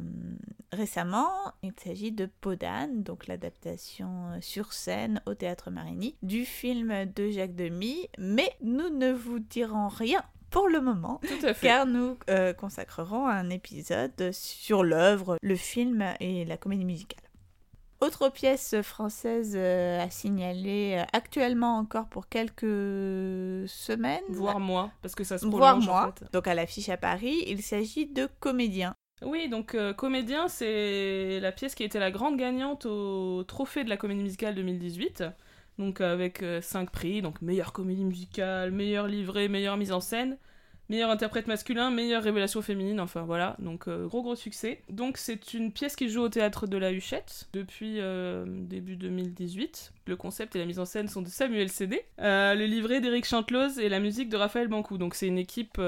récemment, il s'agit de Podane, donc l'adaptation euh, sur scène au théâtre Marigny du film de Jacques Demy, mais nous ne vous dirons rien pour le moment, Tout à fait. car nous euh, consacrerons un épisode sur l'œuvre, le film et la comédie musicale. Autre pièce française euh, à signaler euh, actuellement encore pour quelques semaines, Voire moi, parce que ça se voire prolonge en moi. fait. Donc à l'affiche à Paris, il s'agit de Comédien. Oui, donc euh, Comédien, c'est la pièce qui a été la grande gagnante au Trophée de la Comédie Musicale 2018. Donc avec 5 prix, donc meilleure comédie musicale, meilleur livret, meilleure mise en scène, meilleur interprète masculin, meilleure révélation féminine, enfin voilà, donc euh, gros gros succès. Donc c'est une pièce qui joue au théâtre de la Huchette depuis euh, début 2018. Le concept et la mise en scène sont de Samuel Cédé, Euh, le livret d'Éric Chanteloz et la musique de Raphaël Bancou. Donc c'est une équipe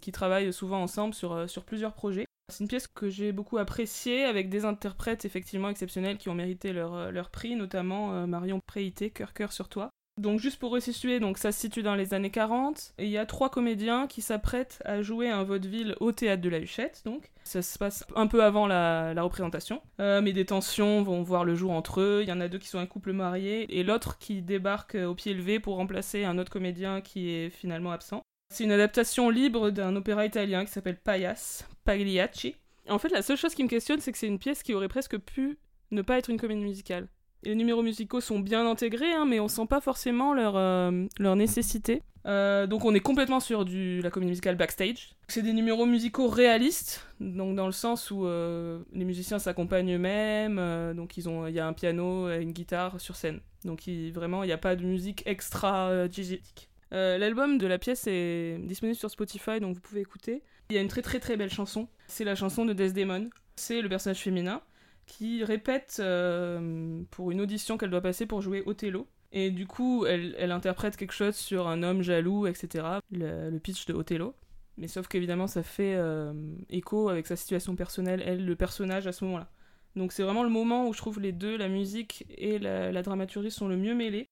qui travaille souvent ensemble sur, sur plusieurs projets. C'est une pièce que j'ai beaucoup appréciée, avec des interprètes effectivement exceptionnels qui ont mérité leur, leur prix, notamment Marion Préité, Cœur Cœur sur toi. Donc juste pour resituer, donc ça se situe dans les années 40, et il y a trois comédiens qui s'apprêtent à jouer un vaudeville au théâtre de la Huchette, donc ça se passe un peu avant la, représentation. Euh, mais des tensions vont voir le jour entre eux, il y en a deux qui sont un couple marié, et l'autre qui débarque euh, au pied levé pour remplacer un autre comédien qui est finalement absent. C'est une adaptation libre d'un opéra italien qui s'appelle Paias, Pagliacci. En fait, la seule chose qui me questionne, c'est que c'est une pièce qui aurait presque pu ne pas être une comédie musicale. Les numéros musicaux sont bien intégrés, hein, mais on sent pas forcément leur, euh, leur nécessité. Euh, donc on est complètement sur du, la comédie musicale backstage. C'est des numéros musicaux réalistes, donc dans le sens où euh, les musiciens s'accompagnent eux-mêmes, donc il y a un piano et une guitare sur scène. Donc vraiment, il n'y a pas de musique extra diégétique. L'album de la pièce est disponible sur Spotify, donc vous pouvez écouter. Il y a une très très très belle chanson. C'est la chanson de Desdemon. C'est le personnage féminin qui répète euh, pour une audition qu'elle doit passer pour jouer Othello. Et du coup, elle, interprète quelque chose sur un homme jaloux, etc. Le, pitch de Othello. Mais sauf qu'évidemment, ça fait euh, écho avec sa situation personnelle, elle, le personnage à ce moment-là. Donc c'est vraiment le moment où je trouve les deux, la musique et la, dramaturgie, sont le mieux mêlés.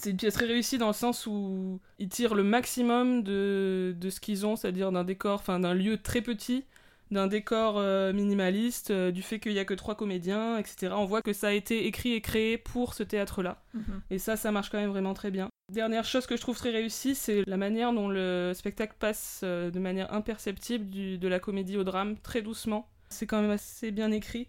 C'est une pièce très réussie dans le sens où ils tirent le maximum de, de ce qu'ils ont, c'est-à-dire d'un décor, enfin d'un lieu très petit, d'un décor euh, minimaliste, euh, du fait qu'il n'y a que trois comédiens, etc. On voit que ça a été écrit et créé pour ce théâtre-là. Et ça, ça marche quand même vraiment très bien. Dernière chose que je trouve très réussie, c'est la manière dont le spectacle passe euh, de manière imperceptible du- de la comédie au drame, très doucement. C'est quand même assez bien écrit,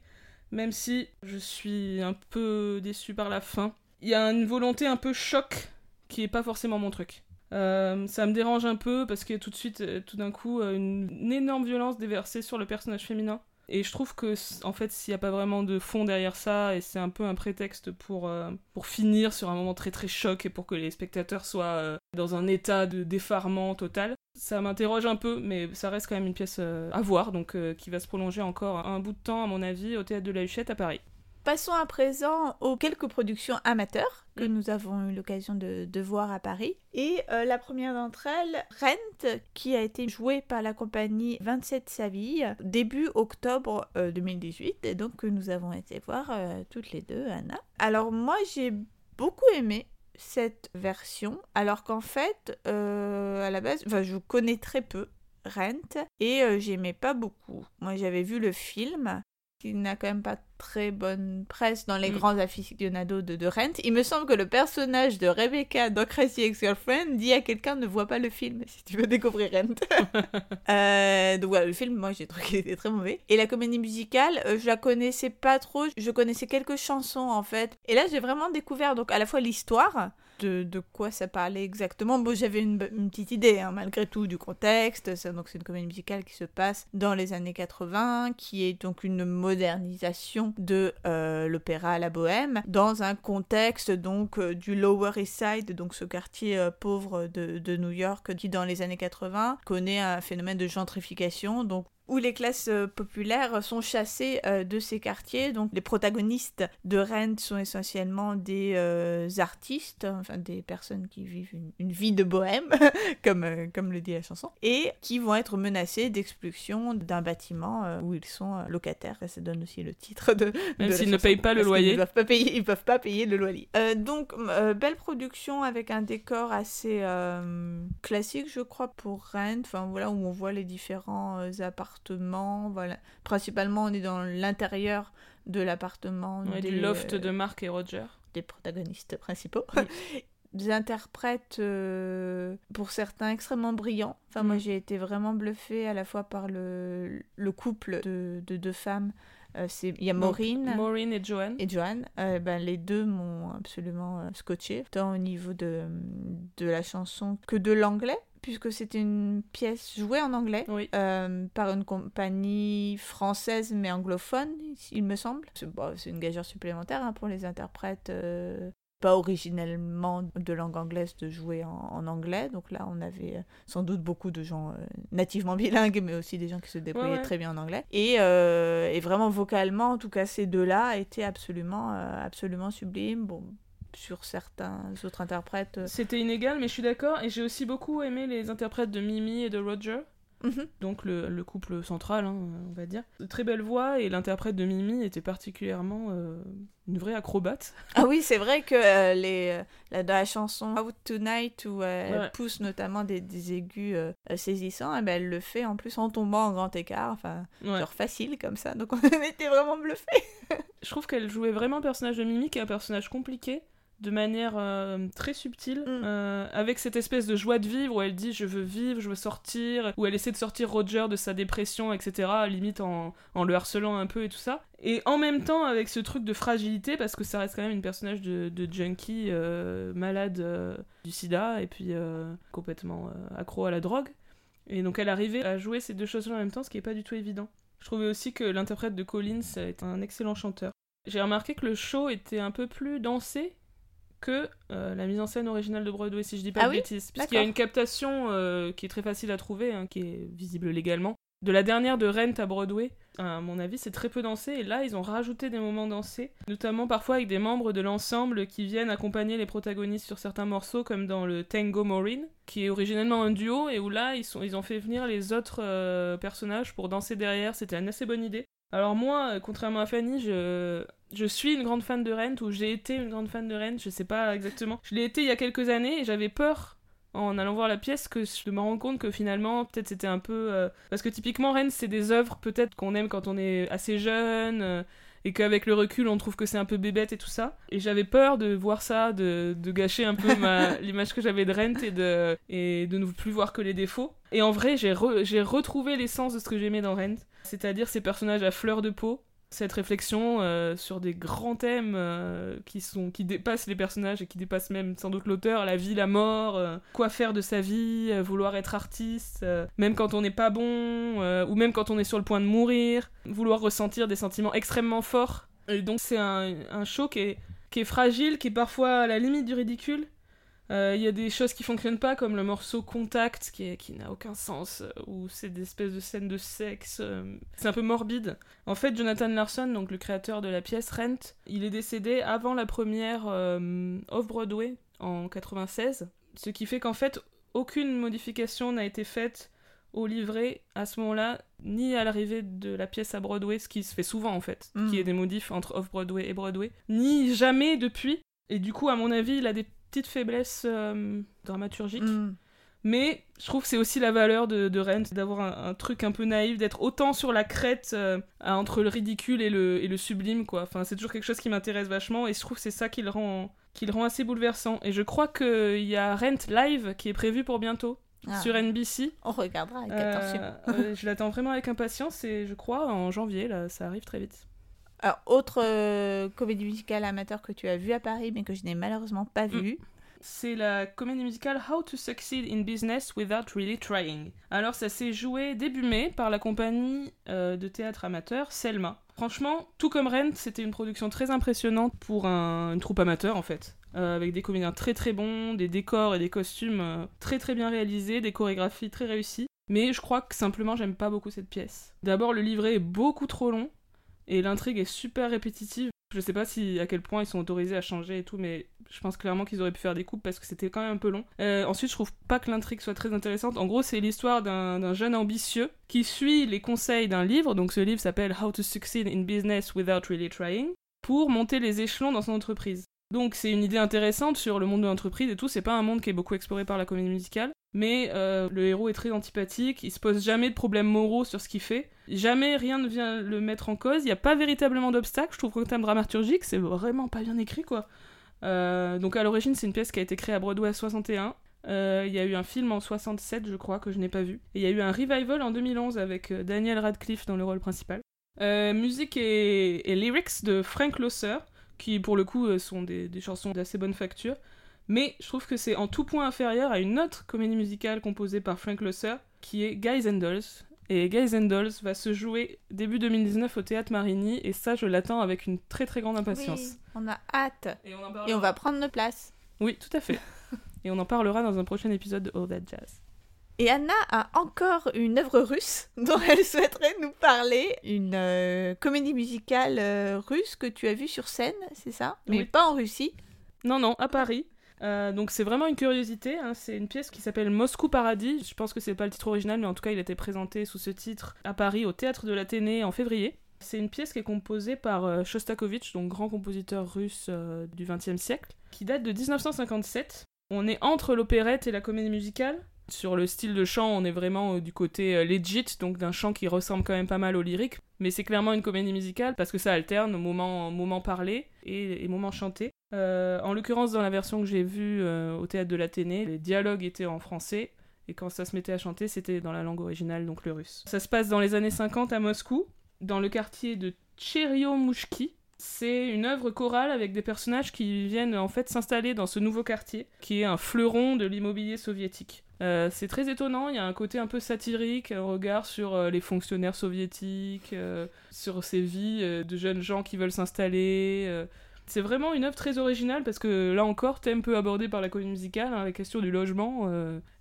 même si je suis un peu déçue par la fin. Il y a une volonté un peu choc qui est pas forcément mon truc. Euh, ça me dérange un peu parce qu'il y a tout de suite, euh, tout d'un coup, euh, une, énorme violence déversée sur le personnage féminin. Et je trouve que, en fait, s'il n'y a pas vraiment de fond derrière ça, et c'est un peu un prétexte pour, pour finir sur un moment très très choc et pour que les spectateurs soient dans un état de défarement total, ça m'interroge un peu, mais ça reste quand même une pièce à voir, donc qui va se prolonger encore un bout de temps, à mon avis, au théâtre de la Huchette à Paris. Passons à présent aux quelques productions amateurs que Mm. nous avons eu l'occasion de, de voir à Paris. Et euh, la première d'entre elles, Rent, qui a été jouée par la compagnie 27 Saville début octobre euh, 2018, et donc que nous avons été voir euh, toutes les deux, Anna. Alors moi j'ai beaucoup aimé cette version, alors qu'en fait, euh, à la base, je connais très peu Rent et euh, j'aimais pas beaucoup. Moi j'avais vu le film qui n'a quand même pas très bonne presse dans les Mm. grands aficionados de, de Rent. Il me semble que le personnage de Rebecca dans Crazy Ex-Girlfriend dit à quelqu'un ne voit pas le film si tu veux découvrir Rent. Euh, donc voilà, le film, moi j'ai trouvé qu'il était très mauvais. Et la comédie musicale, euh, je la connaissais pas trop, je connaissais quelques chansons en fait. Et là j'ai vraiment découvert donc à la fois l'histoire, de, quoi ça parlait exactement. Bon, j'avais une, petite idée, hein, malgré tout, du contexte. Donc, c'est une comédie musicale qui se passe dans les années 80, qui est donc une modernisation de euh, l'opéra à la bohème, dans un contexte donc euh, du Lower East Side, donc ce quartier euh, pauvre de, de New York, qui dans les années 80 connaît un phénomène de gentrification. Donc où les classes euh, populaires sont chassées euh, de ces quartiers. Donc les protagonistes de Rent sont essentiellement des euh, artistes, enfin des personnes qui vivent une, une vie de bohème, comme, comme le dit la chanson, et qui vont être menacés d'expulsion d'un bâtiment où ils sont locataires. Ça donne aussi le titre de... Même s'ils ne payent pas le loyer. ne doivent pas payer, ils peuvent pas payer le loyer. Euh, donc, euh, belle production avec un décor assez euh, classique, je crois, pour Rent. Enfin, voilà, où on voit les différents euh, appartements. Voilà. Principalement, on est dans l'intérieur de l'appartement Ouais, des, du loft euh, de Marc et Roger. des protagonistes principaux. Des interprètes, euh, pour certains, extrêmement brillants. Enfin, moi, Mm. j'ai été vraiment bluffée à la fois par le, le couple de, de deux femmes. Euh, c'est- Il y a Donc, Maureen et Joanne. et Joanne, euh, ben, les deux m'ont absolument euh, scotché, tant au niveau de, de la chanson que de l'anglais, puisque c'était une pièce jouée en anglais Oui. par une compagnie française mais anglophone, il me semble. C'est bon, c'est une gageure supplémentaire hein, pour les interprètes. Pas originellement de langue anglaise de jouer en, en anglais. Donc là, on avait euh, sans doute beaucoup de gens euh, nativement bilingues, mais aussi des gens qui se débrouillaient ouais. très bien en anglais. Et, euh, et vraiment vocalement, en tout cas, ces deux-là étaient absolument, euh, absolument sublimes. Bon, sur certains autres interprètes. C'était inégal, mais je suis d'accord. Et j'ai aussi beaucoup aimé les interprètes de Mimi et de Roger. Mhm. Donc le, le couple central, hein, on va dire. De très belle voix, et l'interprète de Mimi était particulièrement euh, une vraie acrobate. Ah oui, c'est vrai que euh, les, euh, la, dans la chanson Out Tonight, où euh, elle pousse notamment des, des aigus saisissants, eh ben, elle le fait en plus en tombant en grand écart, enfin, Ouais. genre facile comme ça. Donc on était vraiment bluffés. Je trouve qu'elle jouait vraiment le personnage de Mimi, qui est un personnage compliqué, de manière euh, très subtile, Mm. euh, avec cette espèce de joie de vivre où elle dit je veux vivre, je veux sortir, où elle essaie de sortir Roger de sa dépression, etc., limite en, en le harcelant un peu et tout ça. Et en même temps avec ce truc de fragilité, parce que ça reste quand même une personnage de, de junkie euh, malade du sida et puis complètement accro à la drogue. Et donc elle arrivait à jouer ces deux choses-là en même temps, ce qui n'est pas du tout évident. Je trouvais aussi que l'interprète de Collins est un excellent chanteur. J'ai remarqué que le show était un peu plus dansé que euh, la mise en scène originale de Broadway, si je dis pas Ah de oui bêtises. Puisqu'il y a une captation euh, qui est très facile à trouver, hein, qui est visible légalement, de la dernière de Rent à Broadway. À mon avis, c'est très peu dansé, et là, ils ont rajouté des moments dansés, notamment parfois avec des membres de l'ensemble qui viennent accompagner les protagonistes sur certains morceaux, comme dans le Tango Maureen, qui est originellement un duo, et où là, ils, sont, ils ont fait venir les autres euh, personnages pour danser derrière. C'était une assez bonne idée. Alors moi, euh, contrairement à Fanny, je, je suis une grande fan de Rent, ou j'ai été une grande fan de Rent, je sais pas exactement. Je l'ai été il y a quelques années, et j'avais peur en allant voir la pièce que je me rends compte que finalement peut-être c'était un peu euh, parce que typiquement Rennes c'est des œuvres peut-être qu'on aime quand on est assez jeune euh, et qu'avec le recul on trouve que c'est un peu bébête et tout ça et j'avais peur de voir ça de, de gâcher un peu ma- l'image que j'avais de Rent et de et de ne plus voir que les défauts et en vrai j'ai re- j'ai retrouvé l'essence de ce que j'aimais dans Rent c'est-à-dire ces personnages à fleur de peau cette réflexion euh, sur des grands thèmes euh, qui sont qui dépassent les personnages et qui dépassent même sans doute l'auteur, la vie, la mort, euh, quoi faire de sa vie, vouloir être artiste, même quand on n'est pas bon, ou même quand on est sur le point de mourir, vouloir ressentir des sentiments extrêmement forts. Et donc c'est un, un show qui est fragile, qui est parfois à la limite du ridicule. Euh, Il y a des choses qui fonctionnent pas, comme le morceau Contact, qui, est- qui n'a aucun sens, euh, où c'est des espèces de scènes de sexe. euh, c'est un peu morbide. En fait, Jonathan Larson, donc le créateur de la pièce Rent, il est décédé avant la première Off-Broadway en 96, ce qui fait qu'en fait, aucune modification n'a été faite au livret à ce moment-là, ni à l'arrivée de la pièce à Broadway, ce qui se fait souvent en fait, Mm. qu'il y ait des modifs entre Off-Broadway et Broadway, ni jamais depuis. Et du coup, à mon avis, il a des petites faiblesses euh, dramaturgiques. Mm. Mais je trouve que c'est aussi la valeur de, de Rent, d'avoir un, un truc un peu naïf, d'être autant sur la crête euh, entre le ridicule et le, et le sublime, quoi. Enfin, c'est toujours quelque chose qui m'intéresse vachement et je trouve que c'est ça qui le rend, qui le rend assez bouleversant. Et je crois qu'il y a Rent Live qui est prévu pour bientôt Ah. sur NBC. On regardera avec Euh, attention. euh, je l'attends vraiment avec impatience et je crois en janvier, là, ça arrive très vite. Alors, autre euh, comédie musicale amateur que tu as vue à Paris, mais que je n'ai malheureusement pas Mm. vue. C'est la comédie musicale How to Succeed in Business Without Really Trying. Alors ça s'est joué début mai par la compagnie euh, de théâtre amateur Selma. Franchement, tout comme Rent, c'était une production très impressionnante pour un- une troupe amateur en fait. Euh, avec des comédiens très très bons, des décors et des costumes très très bien réalisés, des chorégraphies très réussies. Mais je crois que simplement j'aime pas beaucoup cette pièce. D'abord le livret est beaucoup trop long et l'intrigue est super répétitive. Je sais pas si à quel point ils sont autorisés à changer et tout, mais je pense clairement qu'ils auraient pu faire des coupes parce que c'était quand même un peu long. Euh, ensuite, je trouve pas que l'intrigue soit très intéressante. En gros, c'est l'histoire d'un jeune ambitieux qui suit les conseils d'un livre. Donc, ce livre s'appelle How to Succeed in Business Without Really Trying pour monter les échelons dans son entreprise. Donc, c'est une idée intéressante sur le monde de l'entreprise et tout. C'est pas un monde qui est beaucoup exploré par la comédie musicale. Mais euh, le héros est très antipathique, il se pose jamais de problèmes moraux sur ce qu'il fait, jamais rien ne vient le mettre en cause, il n'y a pas véritablement d'obstacle, je trouve qu'en termes dramaturgiques, c'est vraiment pas bien écrit quoi. Euh, donc à l'origine, c'est une pièce qui a été créée à Broadway à 61. Euh, Il y a eu un film en 67, je crois, que je n'ai pas vu. Et il y a eu un revival en 2011 avec Daniel Radcliffe dans le rôle principal. Musique et, et lyrics de Frank Loesser, qui pour le coup euh, sont des, des chansons d'assez bonne facture. Mais je trouve que c'est en tout point inférieur à une autre comédie musicale composée par Frank Loesser, qui est Guys and Dolls. Et Guys and Dolls va se jouer début 2019 au Théâtre Marigny, et ça, je l'attends avec une très très grande impatience. Oui, on a hâte. Et on, en Et on va prendre nos places. Oui, tout à fait. et on en parlera dans un prochain épisode de All That Jazz. Et Anna a encore une œuvre russe dont elle souhaiterait nous parler. Une euh, comédie musicale euh, russe que tu as vue sur scène, c'est ça? Mais Oui. pas en Russie. Non, non, à Paris. Euh, donc c'est vraiment une curiosité. hein. C'est une pièce qui s'appelle Moscou Paradis. Je pense que c'est pas le titre original, mais en tout cas il a été présenté sous ce titre à Paris au théâtre de l'Athénée en février. C'est une pièce qui est composée par Shostakovich, donc grand compositeur russe du XXe siècle, qui date de 1957. On est entre l'opérette et la comédie musicale. Sur le style de chant, on est vraiment euh, du côté euh, legit, donc d'un chant qui ressemble quand même pas mal au lyrique. Mais c'est clairement une comédie musicale parce que ça alterne moment, moment parlé et, et moment chanté. Euh, en l'occurrence, dans la version que j'ai vue au théâtre de l'Athénée, les dialogues étaient en français et quand ça se mettait à chanter, c'était dans la langue originale, donc le russe. Ça se passe dans les années 50 à Moscou, dans le quartier de Tcheryo-Mouchki. C'est une œuvre chorale avec des personnages qui viennent en fait s'installer dans ce nouveau quartier, qui est un fleuron de l'immobilier soviétique. Euh, c'est très étonnant, il y a un côté un peu satirique, un regard sur euh, les fonctionnaires soviétiques, euh, sur ces vies de jeunes gens qui veulent s'installer. C'est vraiment une œuvre très originale parce que là encore, thème peu abordé par la comédie musicale, hein, la question du logement,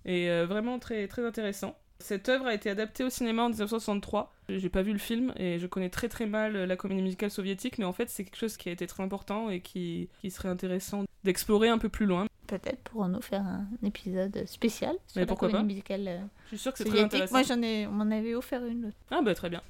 est vraiment très, très intéressant. Cette œuvre a été adaptée au cinéma en 1963. J'ai pas vu le film et je connais très très mal la comédie musicale soviétique, mais en fait c'est quelque chose qui a été très important et qui, qui serait intéressant d'explorer un peu plus loin. Peut-être pourrons-nous faire un épisode spécial sur Mais la comédie pas musicale euh, Je suis sûre que c'est très intéressant. Moi, j'en ai, on m'en avait offert une. l'autre. Ah bah très bien.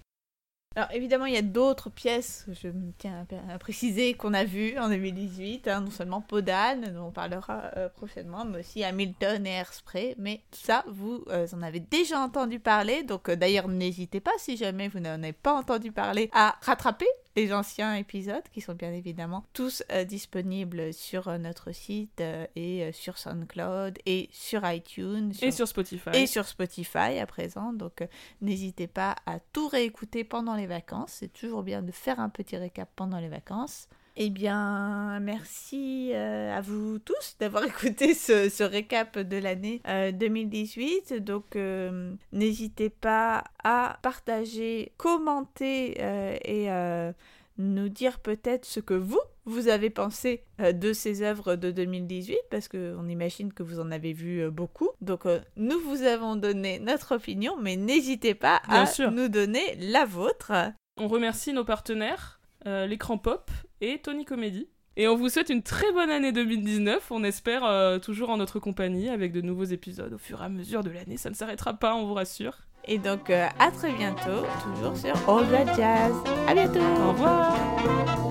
Alors évidemment, il y a d'autres pièces, je me tiens à, à préciser, qu'on a vues en 2018, hein, non seulement Podane, dont on parlera euh, prochainement, mais aussi Hamilton et Airspray, mais ça, vous euh, en avez déjà entendu parler, donc euh, d'ailleurs n'hésitez pas, si jamais vous n'en avez pas entendu parler, à rattraper les anciens épisodes, qui sont bien évidemment tous euh, disponibles sur euh, notre site euh, et sur SoundCloud et sur iTunes. Et sur Spotify. et sur Spotify à présent. Donc n'hésitez pas à tout réécouter pendant les vacances. C'est toujours bien de faire un petit récap pendant les vacances. Eh bien, merci euh, à vous tous d'avoir écouté ce, ce récap de l'année euh, 2018. Donc, euh, n'hésitez pas à partager, commenter euh, et euh, nous dire peut-être ce que vous, vous avez pensé euh, de ces œuvres de 2018, parce qu'on imagine que vous en avez vu euh, beaucoup. Donc, euh, nous vous avons donné notre opinion, mais n'hésitez pas Bien à sûr. nous donner la vôtre. On remercie nos partenaires, euh, l'écran pop et Tony Comedy. Et on vous souhaite une très bonne année 2019. On espère euh, toujours en notre compagnie avec de nouveaux épisodes au fur et à mesure de l'année. Ça ne s'arrêtera pas, on vous rassure. Et donc, euh, à très bientôt, toujours sur All That Jazz. À bientôt! Au revoir